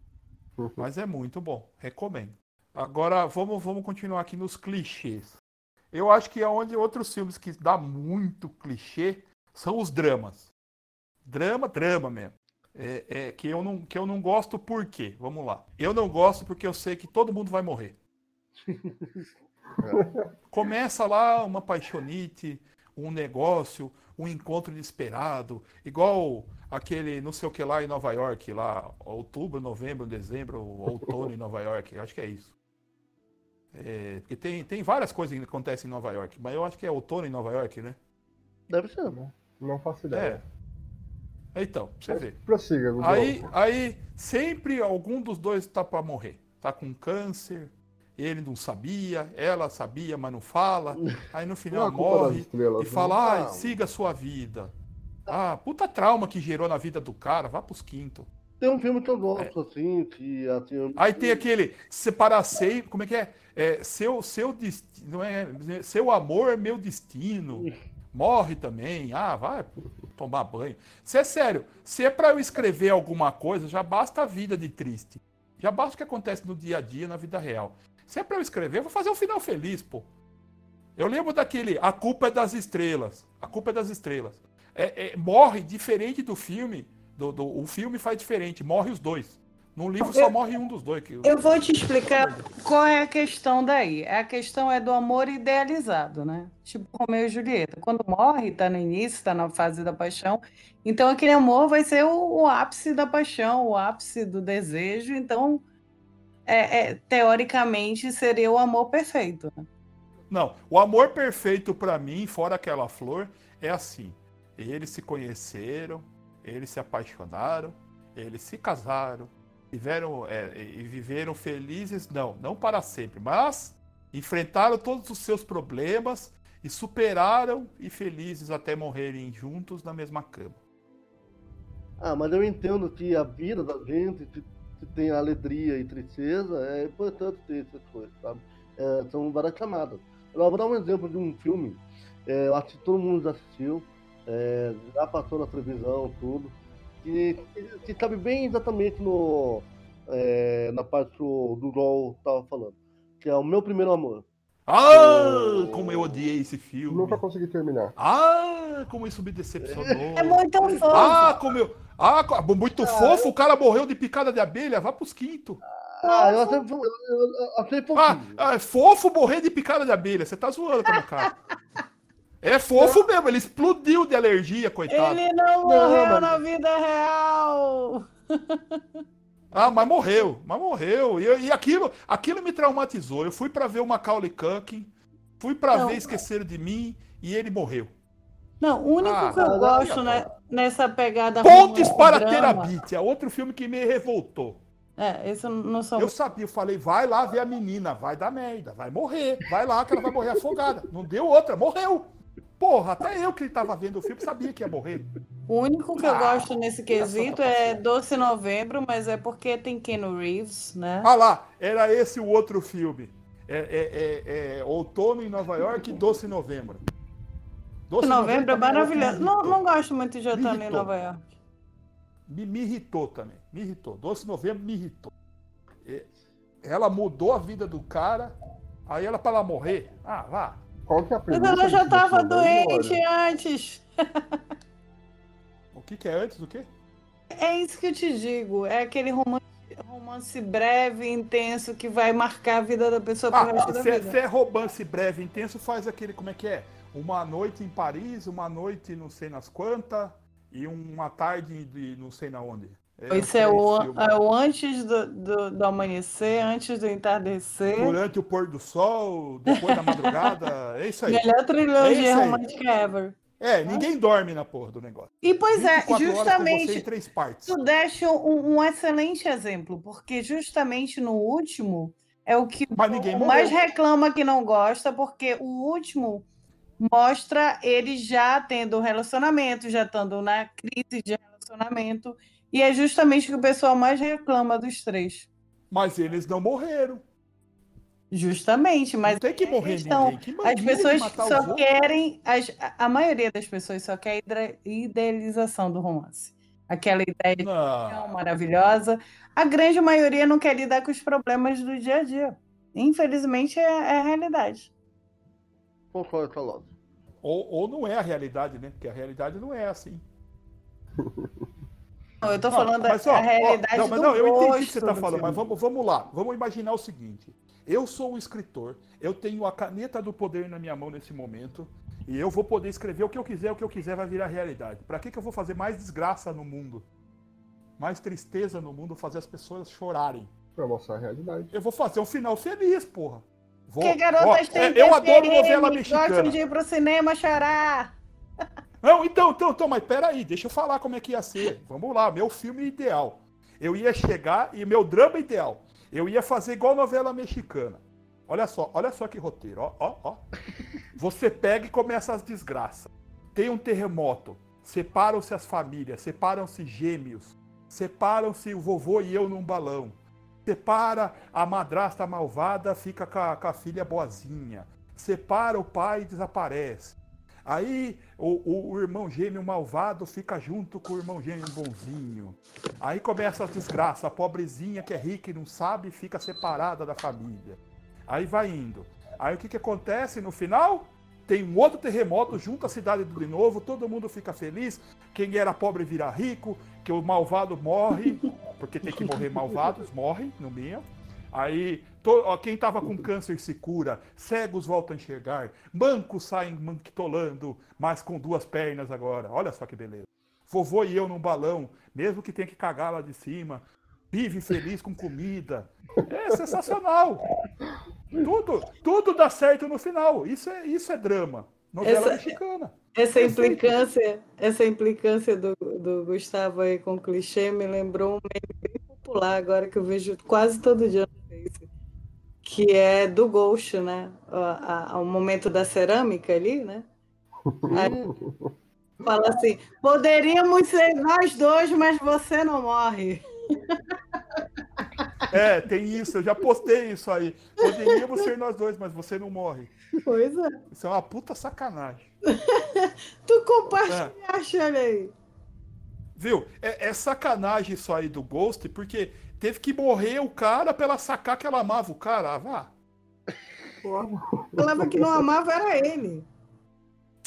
S3: Mas é muito bom. Recomendo. Agora, vamos, vamos continuar aqui nos clichês. Eu acho que é onde outros filmes que dá muito clichê são os dramas. Drama, drama mesmo. É, é, que, eu não, que eu não gosto por quê? Vamos lá. Eu não gosto porque eu sei que todo mundo vai morrer. Começa lá uma paixonite, um negócio, um encontro inesperado, igual aquele não sei o que lá em Nova York, lá, outubro, novembro, dezembro, outono em Nova York, acho que é isso. É, porque tem, tem várias coisas que acontecem em Nova York, mas eu acho que é outono em Nova York, né?
S1: Deve ser.
S4: Não faço ideia.
S3: É. Então, pra você ver.
S4: Prossiga, Google.
S3: Aí, aí sempre algum dos dois tá para morrer. Tá com câncer, ele não sabia, ela sabia, mas não fala. Aí no
S4: Não é
S3: final
S4: das
S3: morre e fala,
S1: Não.
S3: siga a sua vida. Ah, puta trauma que gerou na vida do cara, vá pros quintos.
S1: Tem um filme que eu gosto, assim, que assim. eu-
S3: Aí tem aquele separar sempre, como é que é? É, seu, seu destino, não é, seu amor é meu destino. Morre também. Ah, vai tomar banho. Se é sério, se é pra eu escrever alguma coisa, já basta a vida de triste. Já basta o que acontece no dia a dia, na vida real. Se é pra eu escrever, eu vou fazer um final feliz, pô. Eu lembro daquele A Culpa é das Estrelas. A Culpa é das Estrelas. É- é- morre diferente do filme. Do, do- o filme faz diferente, morre os dois. No livro só
S2: Eu-
S3: morre um dos dois. Que,
S2: Eu vou te explicar qual é a questão daí. A questão é do amor idealizado, né? Tipo Romeu e Julieta. Quando morre, tá no início, tá na fase da paixão. Então aquele amor vai ser o, o ápice da paixão, o ápice do desejo. Então, é, é, teoricamente, seria o amor perfeito. né?
S3: Não, o amor perfeito pra mim, fora aquela flor, é assim. Eles se conheceram, eles se apaixonaram, eles se casaram, tiveram é, e viveram felizes, não, não para sempre, mas enfrentaram todos os seus problemas e superaram e felizes até morrerem juntos na mesma cama.
S1: Ah, mas eu entendo que a vida da gente, que, tem alegria e tristeza, é importante ter essas coisas, sabe? É, são várias camadas. Eu vou dar um exemplo de um filme, é, eu acho que todo mundo já assistiu, é, já passou na televisão, tudo, que, que cabe bem exatamente no, é, na parte do, do LOL tava falando, que é o meu primeiro amor.
S3: Ah, como eu odiei esse filme.
S4: Nunca consegui terminar.
S3: Ah, como isso me decepcionou.
S2: É muito fofo.
S3: Ah, como eu. Ah, muito fofo, o cara morreu de picada de abelha, vá pros quintos.
S1: Ah, eu achei, eu, eu, eu achei
S3: Ah,
S1: fofinho.
S3: ah, é fofo morrer de picada de abelha, você tá zoando com a minha cara. É fofo mesmo, ele explodiu de alergia, coitado.
S2: Ele não morreu na vida real.
S3: Ah, mas morreu, mas morreu. E, e aquilo, aquilo me traumatizou. Eu fui pra ver o Macaulay Culkin, fui pra
S2: Não.
S3: ver Esqueceram de Mim e ele morreu.
S2: Não, o único
S3: Ah,
S2: que eu gosto né, nessa pegada
S3: Pontes para
S2: drama-
S3: Terabit, é outro filme que me revoltou.
S2: É, esse eu não sou
S3: Eu sabia, eu falei, vai lá ver a menina, vai dar merda, vai morrer, vai lá que ela vai morrer afogada. Não deu outra, morreu. Porra, até eu que tava vendo o filme sabia que ia morrer.
S2: O único que eu
S3: Ah,
S2: gosto nesse quesito é Doce Novembro, mas é porque tem Keanu Reeves, né?
S3: Ah lá, era esse o outro filme. É, é- é- é Outono em Nova York e Doce Novembro. Doce
S2: Novembro é maravilhoso. Não, não gosto muito de Outono em. Nova York.
S3: Me, me irritou também, me irritou. Doce Novembro me irritou. É, Ela mudou a vida do cara. Aí ela para ela morrer. Ah, vá.
S4: Qual que é a
S2: Mas
S4: premissa
S2: ela já tava doente
S4: Glória?
S2: antes.
S3: O que, que é antes do quê?
S2: É isso que eu te digo. É aquele romance, romance breve, intenso, que vai marcar a vida da pessoa pro
S3: Ah,
S2: resto da
S3: se, é-
S2: vida.
S3: se é romance breve, intenso, faz aquele, como é que é? Uma noite em Paris, uma noite não sei nas quantas, e uma tarde de não sei na onde.
S2: Isso é o, é o antes do, do, do amanhecer, antes do entardecer.
S3: Durante o pôr do sol, depois da madrugada, é isso aí.
S2: Melhor
S3: É
S2: trilogia
S3: aí.
S2: romântica ever.
S3: É, ninguém dorme na porra do negócio.
S2: E pois é,
S3: 24 horas com você em
S2: justamente,
S3: três partes.
S2: tu deixa um, um excelente exemplo, porque justamente no último é o que o mais reclama que não gosta, porque o último mostra ele já tendo relacionamento, já estando na crise de relacionamento, e é justamente o que o pessoal mais reclama dos três.
S3: Mas eles não morreram.
S2: Justamente, mas
S3: não tem que morrer
S2: questão,
S3: ninguém. Que
S2: as pessoas só querem, as- a maioria das pessoas só quer a ide- idealização do romance. Aquela ideia
S3: Não.
S2: tão maravilhosa. A grande maioria não quer lidar com os problemas do dia a dia. Infelizmente, é, é a realidade.
S1: Concordo.
S3: Ou, ou não é a realidade, né? Porque a realidade não é assim.
S2: Não, eu tô
S3: Não,
S2: falando
S3: mas,
S2: da
S3: ó,
S2: a
S3: ó,
S2: realidade
S3: não, mas
S2: do
S3: não, eu entendi o que você está
S2: do
S3: falando,
S2: filme.
S3: mas vamos, vamos lá. Vamos imaginar o seguinte. Eu sou um escritor, eu tenho a caneta do poder na minha mão nesse momento, e eu vou poder escrever o que eu quiser, o que eu quiser vai virar realidade. Para que, que eu vou fazer mais desgraça no mundo? Mais tristeza no mundo, fazer as pessoas chorarem?
S4: Pra mostrar a realidade.
S3: Eu vou fazer um final feliz, porra. Vou,
S2: Porque garotas
S3: ó,
S2: têm
S3: é, eu adoro novela mexicana.
S2: Gostam de ir pro cinema chorar.
S3: Não, então, então, então, mas peraí, deixa eu falar como é que ia ser. Vamos lá, meu filme ideal. Eu ia chegar e meu drama ideal. Eu ia fazer igual novela mexicana. Olha só, olha só que roteiro, ó, ó, ó. Você pega e começa as desgraças. Tem um terremoto, separam-se as famílias, separam-se gêmeos, separam-se o vovô e eu num balão. Separa a madrasta malvada, fica com a, com a filha boazinha. Separa o pai e desaparece. Aí o, o- o irmão gêmeo malvado fica junto com o irmão gêmeo bonzinho. Aí começa as desgraças. A pobrezinha que é rica e não sabe fica separada da família. Aí vai indo. Aí o que, que acontece no final? Tem um outro terremoto, junta a cidade de novo, todo mundo fica feliz. Quem era pobre vira rico, que o malvado morre, porque tem que morrer malvados, morrem no meio. Aí to- ó, quem tava com câncer se cura, cegos voltam a enxergar, mancos saem manquitolando, mas com duas pernas agora. Olha só que beleza. Vovô e eu num balão, mesmo que tenha que cagar lá de cima, vive feliz com comida. É sensacional. Tudo, tudo dá certo no final. Isso é, isso é drama. Novela
S2: Essa-
S3: mexicana.
S2: Essa implicância, essa implicância do, do Gustavo aí com o clichê me lembrou um meme bem popular agora que eu vejo quase todo dia no Face, que é do Ghost, né? O, a- o momento da cerâmica ali, né? Aí fala assim: poderíamos ser nós dois, mas você não morre.
S3: É, tem isso. Eu já postei isso aí. Poderíamos ser nós dois, mas você não morre.
S2: Pois é.
S3: Isso é uma puta sacanagem.
S2: Tu compartilhaste, olha aí.
S3: Viu? É, é sacanagem isso aí do Ghost, porque teve que morrer o cara pra ela sacar que ela amava o cara. Ah, vá.
S2: Falava que não amava era ele.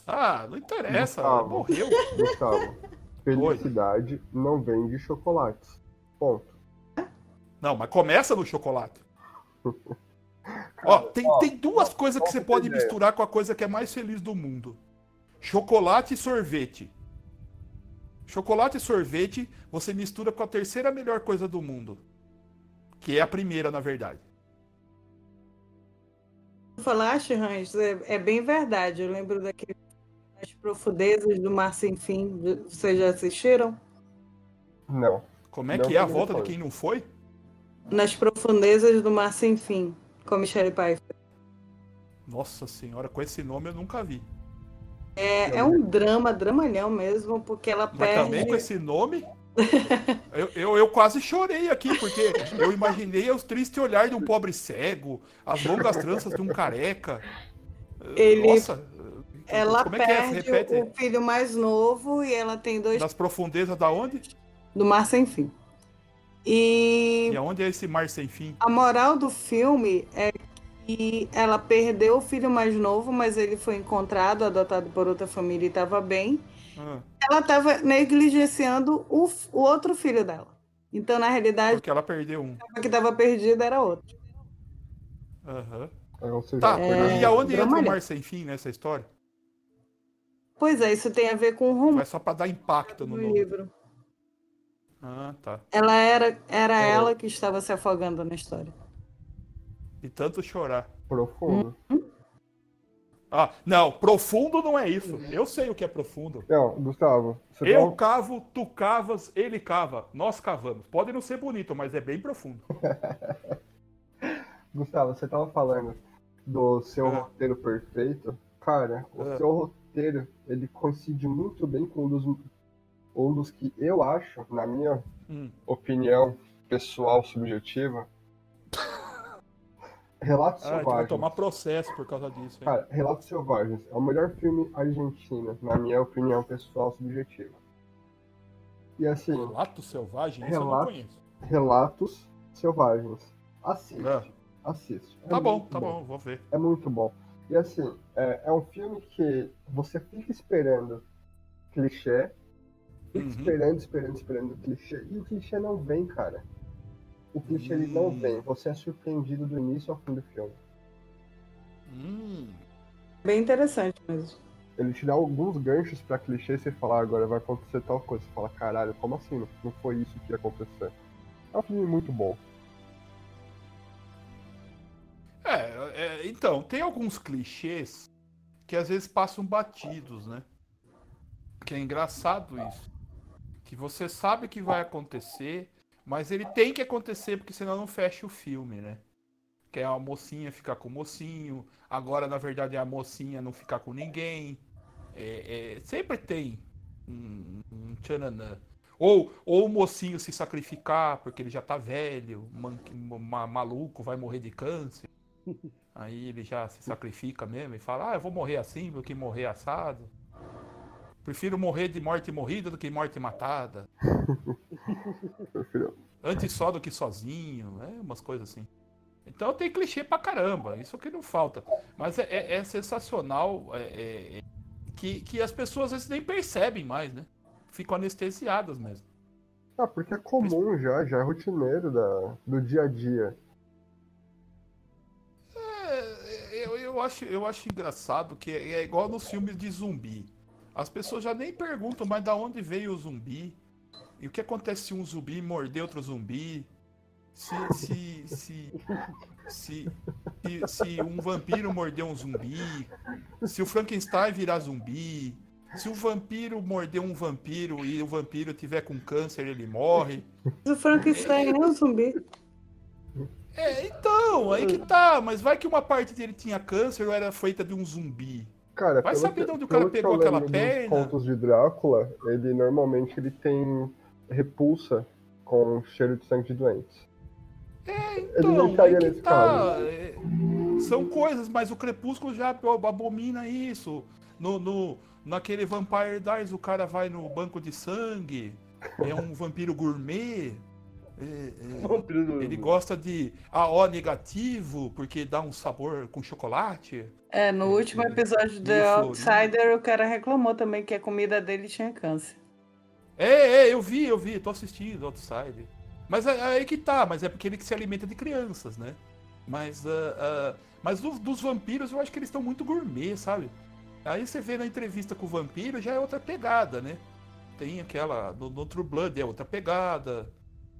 S3: Ah, não interessa.
S4: Gustavo.
S3: Morreu.
S4: Gustavo, felicidade não vem de chocolates. Ponto.
S3: Não, mas começa no chocolate. Ó, tem,
S4: ó,
S3: tem duas coisas que você pode
S4: ideia?
S3: misturar com a coisa que é mais feliz do mundo: chocolate e sorvete. Chocolate e sorvete você mistura com a terceira melhor coisa do mundo. Que é a primeira, na verdade.
S2: falaste, Hans, é, é bem verdade. Eu lembro daquele As Profundezas do Mar Sem Fim. Vocês já assistiram?
S4: Não.
S3: Como é
S4: Não
S3: que é a volta de
S4: depois.
S3: quem não foi?
S2: Nas Profundezas do Mar Sem Fim, com Michelle Pfeiffer.
S3: Nossa senhora, com esse nome eu nunca vi.
S2: É, é um drama, dramalhão mesmo, porque ela
S3: Mas
S2: perde.
S3: também com esse nome. Eu, eu, eu quase chorei aqui, porque eu imaginei os tristes olhar de um pobre cego, as longas tranças de um careca.
S2: Ele-
S3: Nossa,
S2: Ela
S3: como é que é?
S2: perde
S3: Repete.
S2: o filho mais novo e ela tem dois
S3: Das profundezas da onde?
S2: do Mar Sem Fim. E
S3: E aonde é esse mar sem fim?
S2: a moral do filme é que ela perdeu o filho mais novo, mas ele foi encontrado, adotado por outra família e estava bem.
S3: Ah,
S2: Ela estava negligenciando o, o outro filho dela. Então, na realidade,
S3: porque ela perdeu um.
S2: o que estava perdido era outro.
S3: Aham.
S4: Seja,
S3: Tá,
S2: É,
S3: e aonde entra o mar sem fim nessa história?
S2: Pois é, isso tem a ver com o romance
S3: é só pra dar impacto no
S2: livro.
S3: Ah, tá.
S2: Ela era, era
S4: É.
S2: ela que estava se afogando na história.
S3: E tanto chorar.
S4: profundo.
S3: Ah, não, profundo não é isso. Eu sei o que é profundo.
S4: Não, Gustavo, você
S3: Eu
S4: tá...
S3: cavo, tu cavas, ele cava, nós cavamos. Pode não ser bonito, mas é bem profundo.
S4: Gustavo, você tava falando do seu
S3: Ah.
S4: roteiro perfeito. Cara, o
S3: Ah.
S4: seu roteiro, ele coincide muito bem com um dos, um dos que eu acho, na minha
S3: Hum.
S4: opinião pessoal subjetiva, Relatos
S3: Ah, gente vai
S4: Selvagens.
S3: tomar processo por causa disso. hein?
S4: Cara, Relatos Selvagens é o melhor filme argentino, na minha opinião pessoal subjetiva. E assim,
S3: Relato selvagem? Isso eu não
S4: Relato-
S3: conheço.
S4: Relatos Selvagens. Assiste.
S3: Ah.
S4: Assiste. É
S3: Tá bom, tá bom, vou ver.
S4: É muito bom. E assim, é, é um filme que você fica esperando clichê, fica
S3: Uhum.
S4: esperando, esperando, esperando o clichê, e o clichê não vem, cara. O clichê ele não
S3: Hum.
S4: vem. Você é surpreendido do início ao fim do filme.
S3: Hum,
S2: Bem interessante mesmo.
S4: Ele te dá alguns ganchos pra clichê e você fala, "Ah, agora vai acontecer tal coisa. Você fala, caralho, como assim? Não- Não foi isso que ia acontecer. É um filme muito bom.
S3: É, é, então, tem alguns clichês que às vezes passam batidos, né? Que é engraçado isso. Que você sabe que vai acontecer, mas ele tem que acontecer porque senão não fecha o filme, né? Que é a mocinha ficar com o mocinho, agora na verdade é a mocinha não ficar com ninguém. É, é, sempre tem um, um tchananã. Ou, ou o mocinho se sacrificar porque ele já tá velho, man- ma- maluco, vai morrer de câncer. Aí ele já se sacrifica mesmo e fala: Ah, eu vou morrer assim do que morrer assado. Prefiro morrer de morte morrida do que morte matada. Antes só do que sozinho. É umas coisas assim. Então tem clichê pra caramba. Isso que não falta. Mas é, é- é sensacional é- é- é que, que as pessoas às vezes nem percebem mais, né? Ficam anestesiadas mesmo.
S4: Ah, porque é comum já, já é rotineiro da, do dia a dia.
S3: É, eu, eu, acho, eu acho engraçado que é, é igual nos filmes de zumbi. As pessoas já nem perguntam mais da onde veio o zumbi. E o que acontece se um zumbi morder outro zumbi? Se, se, se, se, se, se um vampiro morder um zumbi? Se o Frankenstein virar zumbi? Se o vampiro morder um vampiro e o vampiro tiver com câncer, ele morre?
S2: Mas o Frankenstein é um zumbi.
S3: É, então, aí que tá. Mas vai que uma parte dele tinha câncer ou era feita de um zumbi?
S4: Cara,
S3: Vai saber
S4: que-
S3: de onde o cara pegou aquela perna.
S4: Dos contos de Drácula, ele normalmente ele tem repulsa com cheiro de sangue de doentes. Ele
S3: Então,
S4: não estaria
S3: aí que
S4: nesse
S3: tá.
S4: caso.
S3: É, são coisas, mas o Crepúsculo já abomina isso. No, no, naquele Vampire Diaries, o cara vai no banco de sangue. É um vampiro gourmet. é, é,
S1: do-
S3: ele gosta de AO negativo, porque dá um sabor com chocolate.
S2: É, no último episódio de
S3: Milho
S2: The
S3: florido.
S2: Outsider, o cara reclamou também que a comida dele tinha câncer.
S3: É, é, eu vi, eu vi, tô assistindo Outside. Mas é, é aí que tá, mas é porque ele que se alimenta de crianças, né? Mas, ah, ah, mas do- dos vampiros eu acho que eles estão muito gourmet, sabe? Aí você vê na entrevista com o vampiro já é outra pegada, né? Tem aquela. No, no True Blood é outra pegada.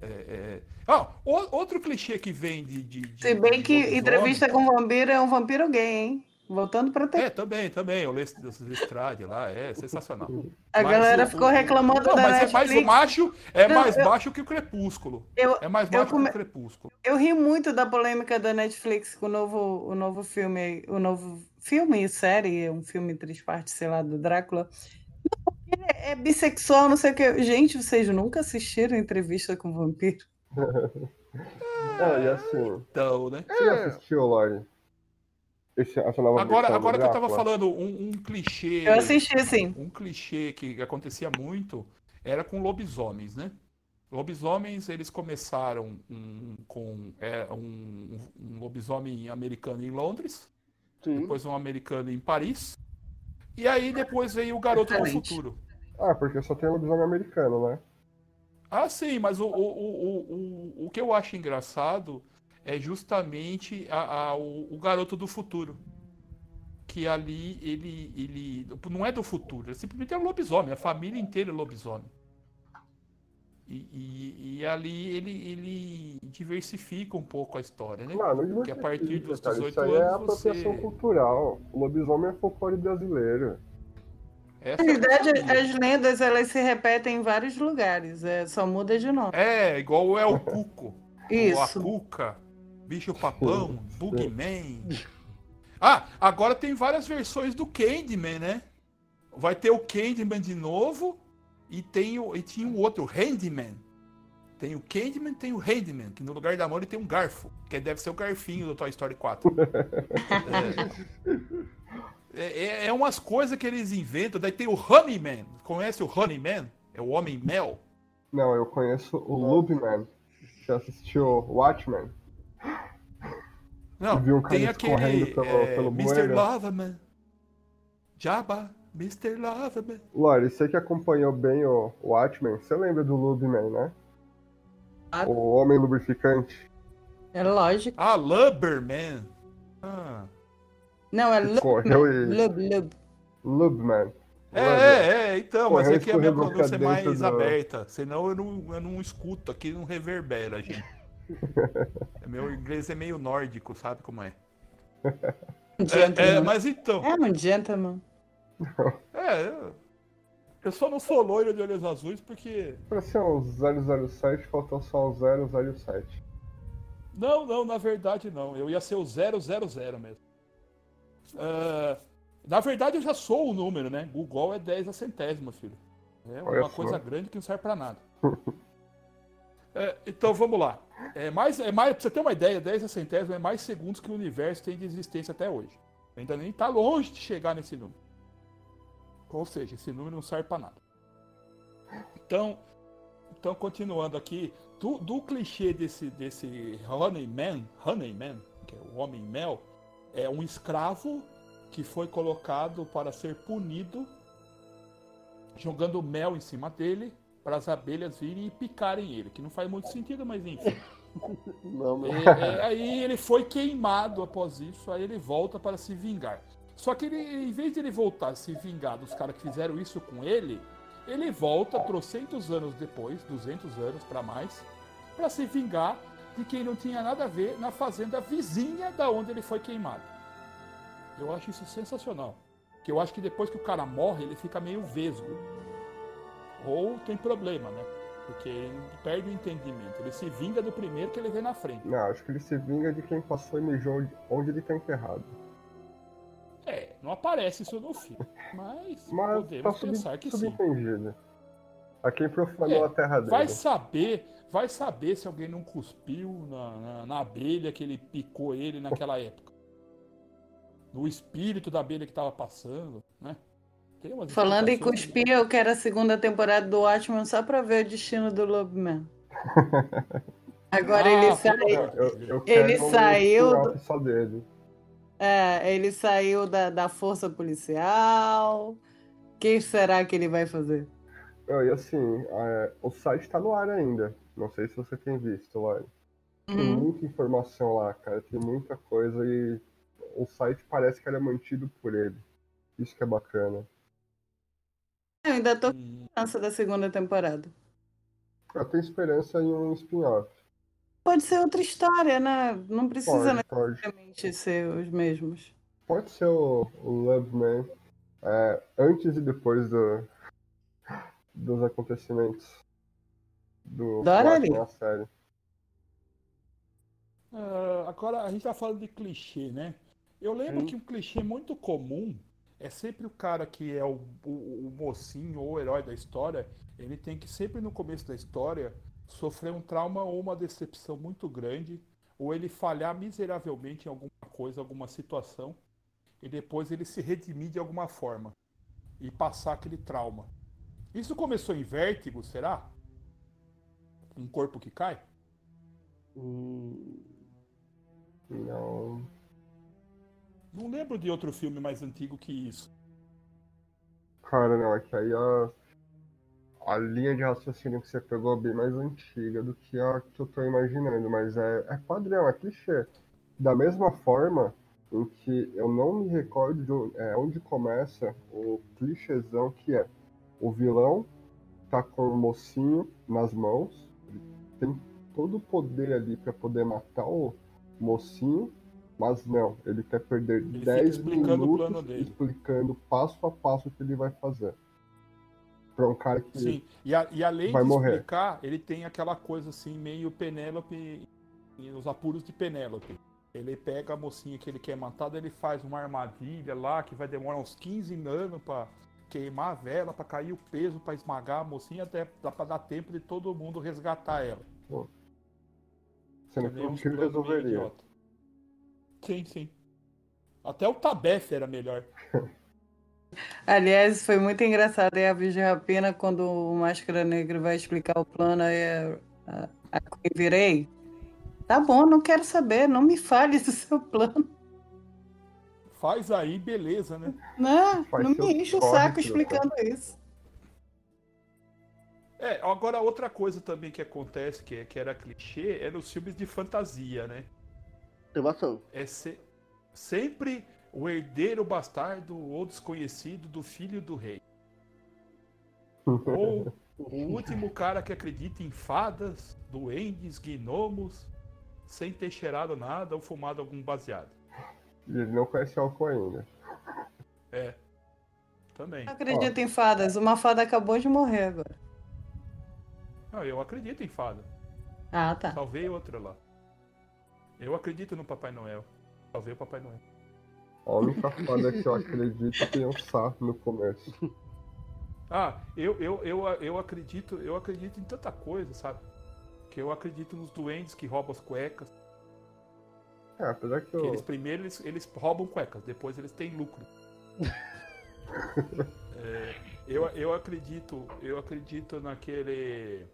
S3: É, é... Ah, o- outro clichê que vem de. de, de
S2: Se bem
S3: de
S2: que entrevista com vampiro é um vampiro gay, hein? Voltando pra ter.
S3: É, também, também. O Les- Lestrade lá, é sensacional.
S2: a
S3: Mas
S2: galera
S3: o-
S2: ficou reclamando
S3: Não,
S2: da
S3: mas é
S2: Netflix.
S3: mais o macho, é
S2: Não,
S3: mais
S2: eu-
S3: baixo que o Crepúsculo.
S2: Eu,
S3: É mais baixo
S2: come-
S3: que o Crepúsculo.
S2: eu ri muito da polêmica da Netflix com o novo, o novo filme, o novo filme e série, um filme em três partes, sei lá, do Drácula. Não, ele é, é bissexual, não sei o que. Gente, vocês nunca assistiram entrevista com vampiro?
S4: É, e assim,
S3: Então, né?
S4: você já assistiu, Lore? Esse, essa nova
S3: Agora, agora que eu tava falando, um, um clichê.
S2: Eu assisti, sim.
S3: Um clichê que acontecia muito era com lobisomens, né? Lobisomens, eles começaram um, com é, um, um, lobisomem americano em Londres, Sim. depois um americano em Paris, e aí depois veio o Garoto Excelente. do Futuro.
S4: Ah, porque só tem lobisomem americano, né?
S3: Ah, sim, mas o, o, o, o, o que eu acho engraçado é justamente a, a o, o, Garoto do Futuro. Que ali ele, ele. Não é do futuro, é simplesmente é um lobisomem, a família inteira é lobisomem. E, e, e, ali ele, ele diversifica um pouco a história, né?
S4: Não,
S3: Porque a partir dos 18
S4: Isso aí é apropriação você... cultural. O lobisomem é folclore brasileiro.
S2: Essa Na verdade, é as lendas elas se repetem em vários lugares, é, só muda de nome.
S3: É, igual o El Cuco. Isso. O Cuca, Bicho Papão, Bugman. Ah, agora tem várias versões do Candyman, né? Vai ter o Candyman de novo e, tem o, e tinha o outro, o Handyman. Tem o Candyman tem o Handyman, que no lugar da mão ele tem um garfo, que deve ser o garfinho do Toy Story 4. é, é, é, umas coisas que eles inventam. Daí tem o Honeyman. Conhece o Honeyman? É o Homem Mel?
S4: Não, eu conheço o Loopman. Você assistiu Watchmen?
S3: Não, um tem aquele pelo, é, pelo Mr. Loverman. Jabba. Mr. Loverman.
S4: Lore, você que acompanhou bem o Watchmen, você lembra do Lubman, né? Ah. O Homem Lubrificante.
S2: É lógico.
S3: Ah, Lubberman. Ah.
S2: Não, é Lubman. Lub, Lub.
S4: Lubman.
S3: É, é, é, então, mas aqui a minha pronúncia é mais do... aberta. Senão eu não, eu não escuto, aqui não reverbera, gente. Meu inglês é meio nórdico, sabe como é? é, é mas então.
S2: É um gentleman.
S3: É, eu só não sou loiro de olhos azuis porque.
S4: Pra ser um 007, faltou só o 007.
S3: Não, não, na verdade não. Eu ia ser o 000 mesmo. Uh, na verdade eu já sou o número, né? Google é 10 a centésima, filho. É uma Olha coisa só. grande que não serve pra nada. É, então vamos lá. É mais, é mais, pra você ter uma ideia, 10 a centésima é mais segundos que o universo tem de existência até hoje. Ainda nem tá longe de chegar nesse número. Ou seja, esse número não serve para nada. Então, então continuando aqui, do, do clichê desse, desse Honeyman, Honeyman, que é o homem mel, é um escravo que foi colocado para ser punido, jogando mel em cima dele, para as abelhas virem e picarem ele, que não faz muito sentido, mas enfim. Não, é, é, aí ele foi queimado após isso, aí ele volta para se vingar. Só que ele, em vez de ele voltar a se vingar dos caras que fizeram isso com ele, ele volta trocentos anos depois, 200 anos para mais, para se vingar de quem não tinha nada a ver na fazenda vizinha da onde ele foi queimado. Eu acho isso sensacional. Que eu acho que depois que o cara morre, ele fica meio vesgo. Ou tem problema, né? Porque ele perde o entendimento. Ele se vinga do primeiro que ele vê na frente.
S4: Não, acho que ele se vinga de quem passou e mijou onde ele está enterrado.
S3: É, não aparece isso no filme. Mas, mas podemos tá pensar que sim.
S4: A quem profanou é, a terra dele.
S3: Vai saber, vai saber se alguém não cuspiu na, na, na abelha que ele picou ele naquela época. No espírito da abelha que estava passando, né?
S2: Falando em cuspir, eu quero a segunda temporada do Watchmen só pra ver o destino do Lobo Agora ah, ele saiu. Eu, eu ele saiu.
S4: Só dele.
S2: É, ele saiu da, da força policial. O que será que ele vai fazer?
S4: e assim, é, o site está no ar ainda. Não sei se você tem visto, Lore. Tem uhum. muita informação lá, cara. Tem muita coisa e o site parece que era mantido por ele. Isso que é bacana.
S2: Eu ainda tô com esperança da segunda temporada.
S4: Eu tenho esperança em um spin-off.
S2: Pode ser outra história, né? Não precisa pode, necessariamente pode. ser os mesmos.
S4: Pode ser o, o Love Man é, antes e depois do, dos acontecimentos do na série.
S3: Uh, agora a gente tá falando de clichê, né? Eu lembro Sim. que um clichê muito comum é sempre o cara que é o, o, o mocinho ou o herói da história. Ele tem que sempre no começo da história sofrer um trauma ou uma decepção muito grande, ou ele falhar miseravelmente em alguma coisa, alguma situação, e depois ele se redimir de alguma forma e passar aquele trauma. Isso começou em Vértigo, será? Um corpo que cai?
S1: Hum,
S4: Não.
S3: Não lembro de outro filme mais antigo que isso.
S4: Cara, não, é que aí a, a linha de raciocínio que você pegou é bem mais antiga do que a que eu tô imaginando, mas é, é padrão, é clichê. Da mesma forma em que eu não me recordo de onde, é, onde começa o clichêzão que é o vilão tá com o mocinho nas mãos, ele tem todo o poder ali pra poder matar o mocinho, mas não, ele quer perder
S3: Ele fica
S4: 10
S3: explicando o
S4: minutos explicando passo a passo o que ele vai fazer. Pra um cara que
S3: Sim. E, a- e além
S4: Vai
S3: de
S4: morrer.
S3: explicar, ele tem aquela coisa assim, meio Penélope, os apuros de Penélope. Ele pega a mocinha que ele quer matar, ele faz uma armadilha lá que vai demorar uns 15 anos pra queimar a vela, pra cair o peso, pra esmagar a mocinha, até dá pra dar tempo de todo mundo resgatar ela.
S4: sendo
S3: Entendeu?
S4: que
S3: planos meio
S4: resolveria.
S3: idiota. Sim, sim. Até o Tabef era melhor.
S2: Aliás, foi muito engraçado aí a Virgem Rapina quando o Máscara Negra vai explicar o plano aí a, a, a Queen virei. Tá bom, não quero saber, não me fale do seu plano.
S3: Faz aí, beleza, né?
S2: Não,
S4: Faz
S2: não me enche o
S4: corre,
S2: saco explicando isso.
S3: É, agora outra coisa também que acontece, que, que era clichê, é nos filmes de fantasia, né?
S1: Tem bastante.
S3: É se- sempre o herdeiro bastardo ou desconhecido do filho do rei. Ou o último cara que acredita em fadas, duendes, gnomos, sem ter cheirado nada ou fumado algum baseado.
S4: E ele não conhece álcool ainda.
S3: É. Também.
S2: Não acredito em fadas. Uma fada acabou de morrer agora.
S3: Não, eu acredito em fada.
S2: Ah, tá.
S3: Salvei outra lá. Eu acredito no Papai Noel. Salvei o Papai Noel.
S4: A única fada que eu acredito tem um no começo.
S3: Ah, eu, eu, eu, eu acredito, eu acredito em tanta coisa, sabe? Que eu acredito nos duendes que roubam as cuecas.
S4: É, apesar que
S3: Que
S4: eu.
S3: eles primeiro eles, eles roubam cuecas, depois eles têm lucro. É, eu, eu acredito, eu acredito naquele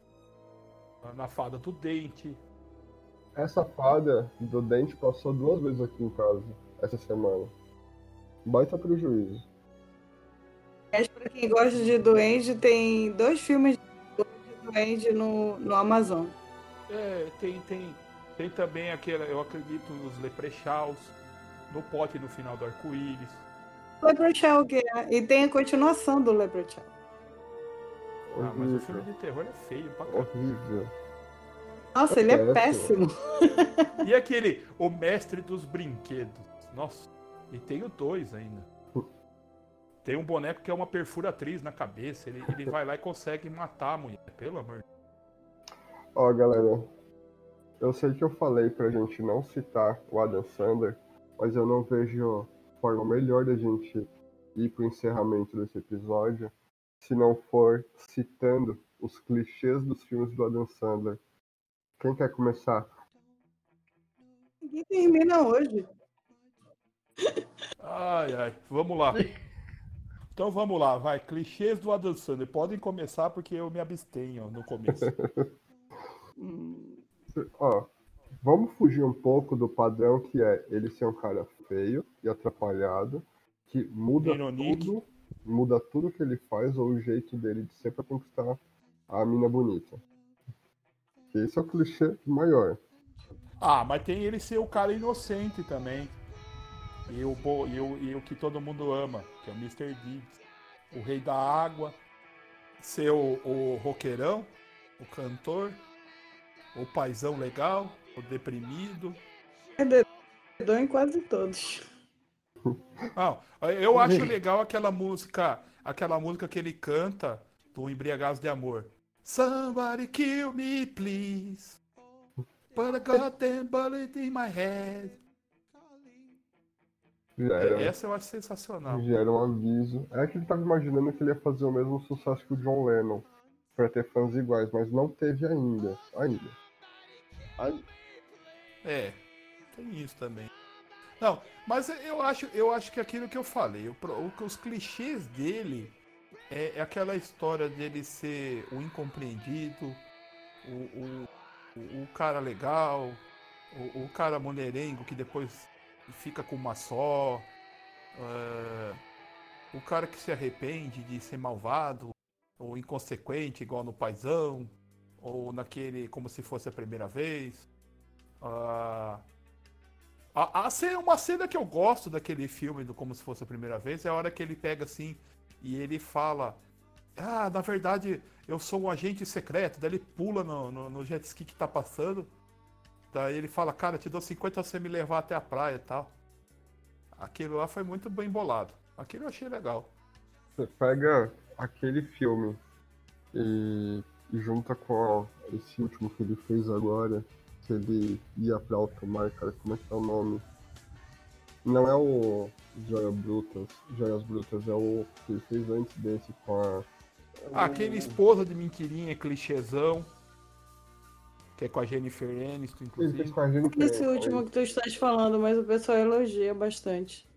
S3: na- na fada do dente.
S4: Essa fada do dente passou duas vezes aqui em casa essa semana. Baita prejuízo.
S2: Mas pra quem gosta de duende, tem dois filmes de duende no, no Amazon.
S3: É, tem tem tem também aquela, eu acredito nos leprechauns, no pote no final do arco-íris.
S2: Leprechaun, que é, e tem a continuação do Leprechaun.
S3: Ah, mas o filme de terror é feio pra caramba.
S4: Horrível.
S2: Nossa, ele é
S4: péssimo.
S3: E aquele, o mestre dos brinquedos. Nossa, e tem o dois ainda. Tem um boneco que é uma perfuratriz na cabeça. Ele, ele vai lá e consegue matar a mulher. Pelo amor de
S4: Ó, galera. Eu sei que eu falei pra gente não citar o Adam Sandler, mas eu não vejo forma melhor da gente ir pro encerramento desse episódio se não for citando os clichês dos filmes do Adam Sandler. Quem quer começar?
S2: Ninguém termina hoje.
S3: Ai, ai. Vamos lá. Então vamos lá, vai. Clichês do Adam Sandler. Podem começar porque eu me abstenho no começo.
S4: Ó, vamos fugir um pouco do padrão que é ele ser um cara feio e atrapalhado, que muda
S3: Ironique.
S4: tudo, muda tudo que ele faz ou o jeito dele de ser pra conquistar a mina bonita. Que esse é o clichê maior.
S3: Ah, mas tem ele ser o cara inocente também. E o, bo- e o, e o que todo mundo ama, que é o Mr. Deeds. O rei da água. Ser o, o roqueirão, o cantor, o paizão legal, o deprimido.
S2: Dou em quase todos.
S3: Não, eu acho legal aquela música, aquela música que ele canta do Embriagados de Amor. Somebody kill me, please. Put a goddamn bullet in my head.
S4: Era,
S3: Essa eu acho sensacional.
S4: já era um aviso. É que ele tava imaginando que ele ia fazer o mesmo sucesso que o John Lennon, pra ter fãs iguais, mas não teve ainda. Ainda.
S1: Ai,
S3: É, tem isso também. Não, mas eu acho, eu acho que aquilo que eu falei, o- os clichês dele é, é aquela história dele ser o incompreendido, o, o, o, cara legal, o, o cara mulherengo que depois fica com uma só, é, o cara que se arrepende de ser malvado, ou inconsequente, igual no Paizão, ou naquele como se fosse a primeira vez. Uh, a, a uma cena que eu gosto daquele filme do Como Se Fosse a Primeira Vez é a hora que ele pega assim e ele fala: Ah, na verdade eu sou um agente secreto. Daí ele pula no, no, no jet ski que tá passando. Daí ele fala: Cara, te dou 50 você me levar até a praia e tal. Aquilo lá foi muito bem bolado. Aquilo eu achei legal.
S4: Você pega aquele filme e, e junta com esse último que ele fez agora que ele ia pra alto mar, cara, como é que é o nome? Não é o Joia Brutas, Joias Brutas, é o que ele fez antes desse com a.
S3: Aquele esposa de mentirinha, clichêzão. Que é com a Jennifer Aniston, inclusive.
S4: Ele com a Jennifer
S2: Esse último que tu estás falando, mas o pessoal elogia bastante.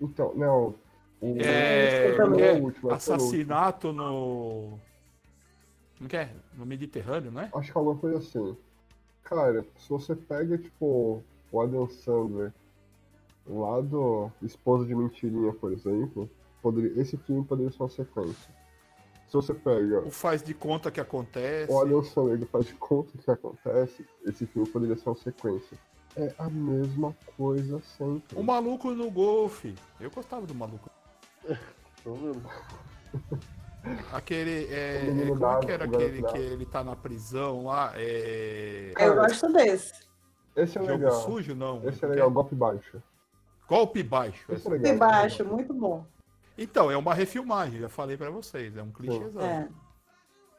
S4: Então, não.
S3: O... É, é, é o último, assassinato no. Não quer? É? No Mediterrâneo, não é?
S4: Acho que alguma coisa assim. Cara, se você pega, tipo, o Adam Sandler lá do Esposa de Mentirinha, por exemplo, poderia, esse filme poderia ser uma sequência. Se você pega.
S3: O faz de conta que acontece.
S4: O Adam Sandler faz de conta que acontece, esse filme poderia ser uma sequência. É a mesma coisa sempre.
S3: O maluco no golfe. Eu gostava do maluco. Aquele. É, é, como é que era aquele que ele tá na prisão lá? É...
S2: Eu gosto desse.
S4: Esse é
S3: Jogo
S4: legal.
S3: sujo, não?
S4: Esse é legal, golpe baixo.
S3: Golpe baixo.
S4: Esse é
S2: legal. Golpe baixo, muito bom.
S3: Então, é uma refilmagem, já falei pra vocês, é um clichêzão.
S2: É.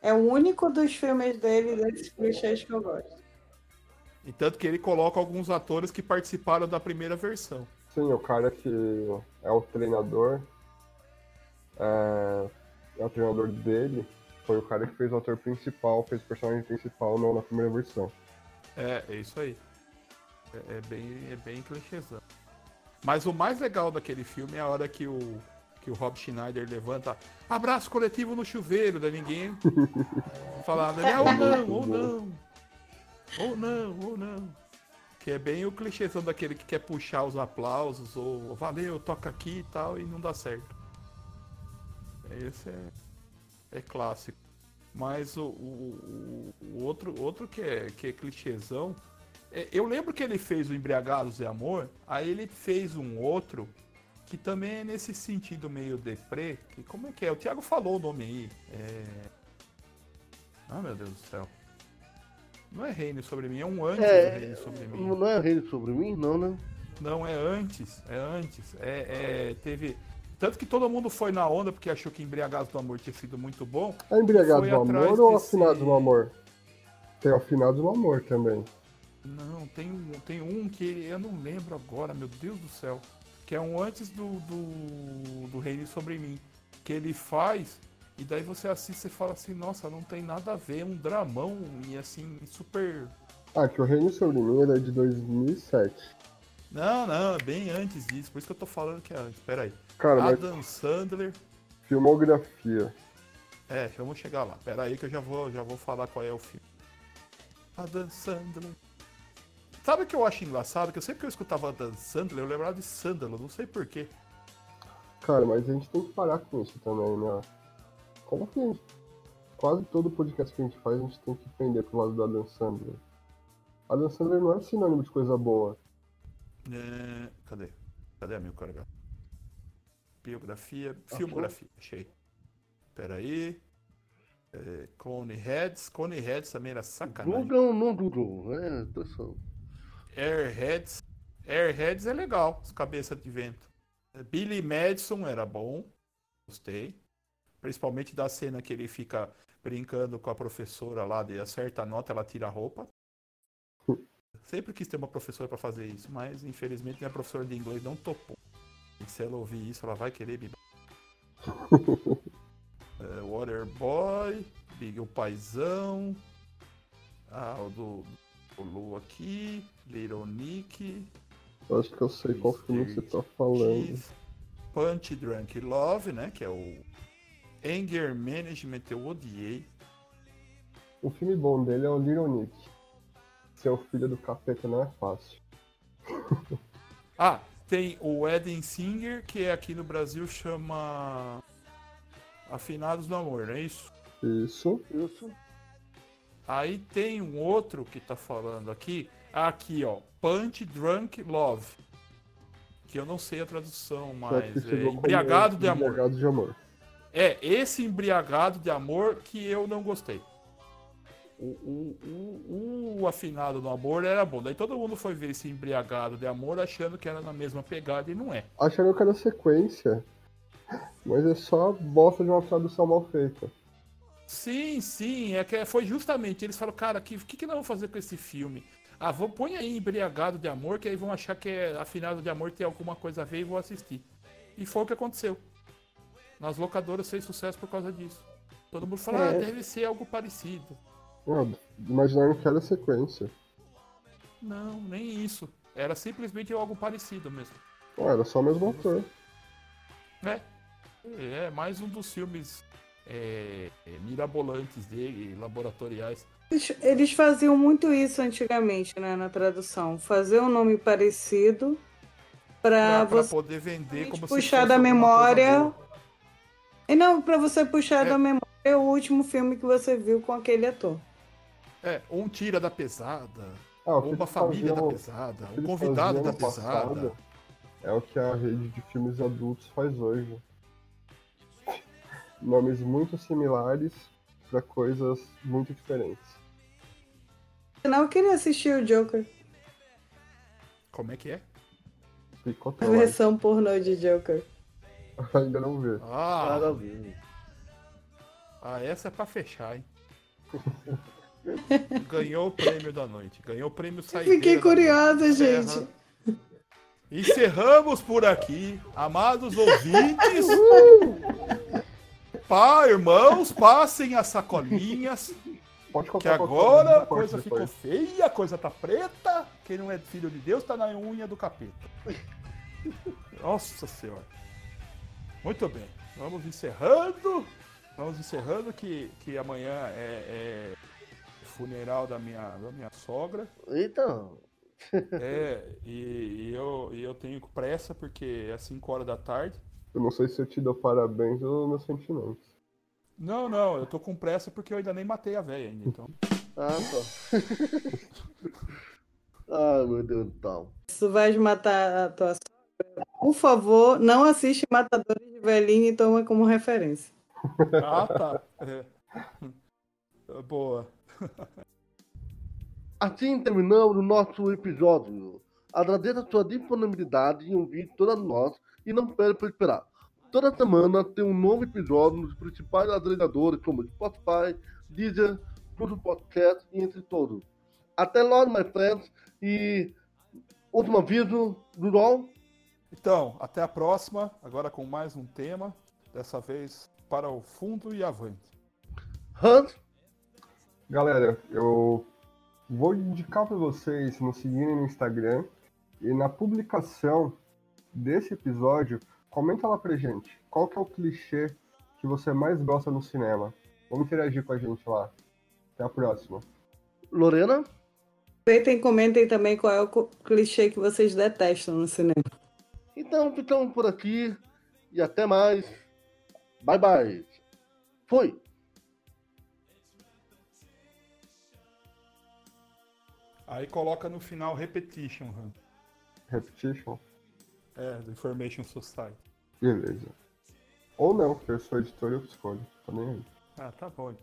S2: é o único dos filmes dele, desses clichês que eu gosto.
S3: E tanto que ele coloca alguns atores que participaram da primeira versão.
S4: Sim, o cara que é o treinador. É é o treinador dele foi o cara que fez o ator principal, fez o personagem principal na, na primeira versão.
S3: É, é isso aí. É, é, bem, é bem clichêzão. Mas o mais legal daquele filme é a hora que o, que o Rob Schneider levanta abraço coletivo no chuveiro, da ninguém falar, né? ou não, ou não, ou não, ou não. Que é bem o clichêzão daquele que quer puxar os aplausos, ou valeu, toca aqui e tal, e não dá certo. Esse é, é clássico. Mas o, o, o, outro, outro que é, que é clichêzão. É, eu lembro que ele fez o Embriagados de Amor, aí ele fez um outro que também é nesse sentido meio deprê. Que, como é que é? O Thiago falou o nome aí. É... Ah, meu Deus do céu. Não é Reino sobre mim, é um antes é, do Reino sobre mim.
S1: Não é Reino sobre mim, não, né?
S3: Não, é antes. É antes. É, é, teve. Tanto que todo mundo foi na onda porque achou que Embriagados do Amor tinha sido muito bom.
S4: É Embriagados do Amor ou Afinados no Amor? Tem Afinados no Amor também.
S3: Não, tem um, tem um que eu não lembro agora, meu Deus do céu. Que é um antes do, do, do Reino Sobre Mim. Que ele faz, e daí você assiste e fala assim, nossa, não tem nada a ver, é um dramão e assim, super.
S4: Ah, que o Reino Sobre Mim é de 2007.
S3: Não, não, é bem antes disso, por isso que eu tô falando que é antes. Pera aí.
S4: Cara,
S3: Adam mas... Sandler.
S4: Filmografia.
S3: É, vamos chegar lá. Pera aí que eu já vou, já vou falar qual é o filme. Adam Sandler. Sabe o que eu acho engraçado? Que eu sempre que eu escutava Adam Sandler, eu lembrava de Sandalo, não sei porquê.
S4: Cara, mas a gente tem que parar com isso também, né? Como que gente... quase todo podcast que a gente faz, a gente tem que pender pro lado do Adam Sandler. Adam Sandler não é sinônimo de coisa boa.
S3: É... Cadê? Cadê a minha carga? Biografia, filmografia, achei. Pera aí. É, Clone Heads. Clone Heads também era sacanagem.
S1: Google não Google, né? Pessoal.
S3: Airheads. Airheads é legal, os cabeças de vento. Billy Madison era bom. Gostei. Principalmente da cena que ele fica brincando com a professora lá, de acerta a nota, ela tira a roupa. Sempre quis ter uma professora para fazer isso, mas infelizmente minha professora de inglês não topou. E se ela ouvir isso, ela vai querer me. é, Waterboy, Big o Paizão. Ah, o do, Lu aqui. Little Nick.
S4: Eu acho que eu sei qual filme você tá falando.
S3: Punch Drunk Love, né? Que é o Anger Management, eu odiei.
S4: o filme bom dele é o Little Nick. Ser o filho do capeta não é fácil.
S3: Ah, tem o Eden Singer, que aqui no Brasil chama Afinados no Amor, não é isso?
S4: Isso.
S1: Isso.
S3: Aí tem um outro que tá falando aqui, aqui ó, Punch Drunk Love. Que eu não sei a tradução, mas é Embriagado de Amor.
S4: Embriagado de amor.
S3: É, esse embriagado de amor que eu não gostei. O, o, o, o afinado no amor era bom. Daí todo mundo foi ver esse embriagado de amor achando que era na mesma pegada e não é.
S4: Achando que era sequência. Mas é só bosta de uma tradução mal feita.
S3: Sim, sim, é que foi justamente. Eles falaram, cara, o que, que, que nós vamos fazer com esse filme? Ah, vou, põe aí embriagado de amor, que aí vão achar que é afinado de amor tem alguma coisa a ver e vou assistir. E foi o que aconteceu. Nas locadoras fez sucesso por causa disso. Todo mundo falou, ah,
S4: É.
S3: deve ser algo parecido.
S4: Ah, imaginaram que era sequência.
S3: Não, nem isso. Era simplesmente algo parecido mesmo.
S4: Ah, era só o mesmo autor.
S3: É. É mais um dos filmes é, é, mirabolantes dele, laboratoriais.
S2: Eles, faziam muito isso antigamente, né, na tradução. Fazer um nome parecido para você
S3: poder vender como
S2: puxar da memória. E não, para você puxar
S3: É.
S2: da memória o último filme que você viu com aquele ator.
S3: É, ou um tira da pesada,
S4: Ah,
S3: ou uma família da pesada, um convidado da pesada.
S4: É o que a rede de filmes adultos faz hoje. Nomes muito similares para coisas muito diferentes.
S2: Eu queria assistir o Joker.
S3: Como é que é?
S2: A
S4: Picotou lá.
S2: versão pornô de Joker.
S4: Ainda não vê.
S3: Ah,
S1: Maravilha.
S3: ah, essa é pra fechar, hein? Ganhou o prêmio da noite. Ganhou o prêmio saideira
S2: Fiquei curiosa, gente.
S3: Encerra- Encerramos por aqui, amados ouvintes. Pá, irmãos, passem as sacolinhas,
S4: Pode
S3: que agora a coisa ficou feia, a coisa tá preta. Quem não é filho de Deus tá na unha do capeta. Nossa senhora. Muito bem, vamos encerrando. Vamos encerrando que, que amanhã é, é funeral da minha, da minha sogra.
S1: Eita.
S3: É, e, e eu, e eu tenho pressa porque é 5 horas da tarde.
S4: Eu não sei se eu te dou parabéns ou meus sentimentos.
S3: Não, não, eu tô com pressa porque eu ainda nem matei a velha ainda, então.
S1: Ah, tá. Ai, meu Deus do céu.
S2: Se tu vais matar a tua sogra, por favor, não assiste Matadores de Velhinho e toma como referência.
S3: Ah, tá. É. Boa.
S1: Assim terminamos o nosso episódio. Agradeço a sua disponibilidade em ouvir todas nós e não pere por esperar. Toda semana tem um novo episódio nos principais agregadores como Spotify, Deezer, Google Podcast e entre todos. Até logo, my friends. E último aviso, Durol,
S3: Então, até a próxima, agora com mais um tema, dessa vez para o fundo e avante.
S1: Hans,
S4: Galera, eu vou indicar para vocês nos seguirem no Instagram e na publicação desse episódio, comenta lá pra gente qual que é o clichê que você mais gosta no cinema. Vamos interagir com a gente lá. Até a próxima.
S1: Lorena,
S2: Aproveitem e comentem também qual é o clichê que vocês detestam no cinema.
S1: então ficamos por aqui e até mais. Bye bye. Foi.
S3: Aí coloca no final repetition.
S4: Repetition?
S3: É, do Information Society.
S4: Beleza. Ou não, porque eu sou editor e eu escolho. Tá nem aí.
S3: Ah, tá bom.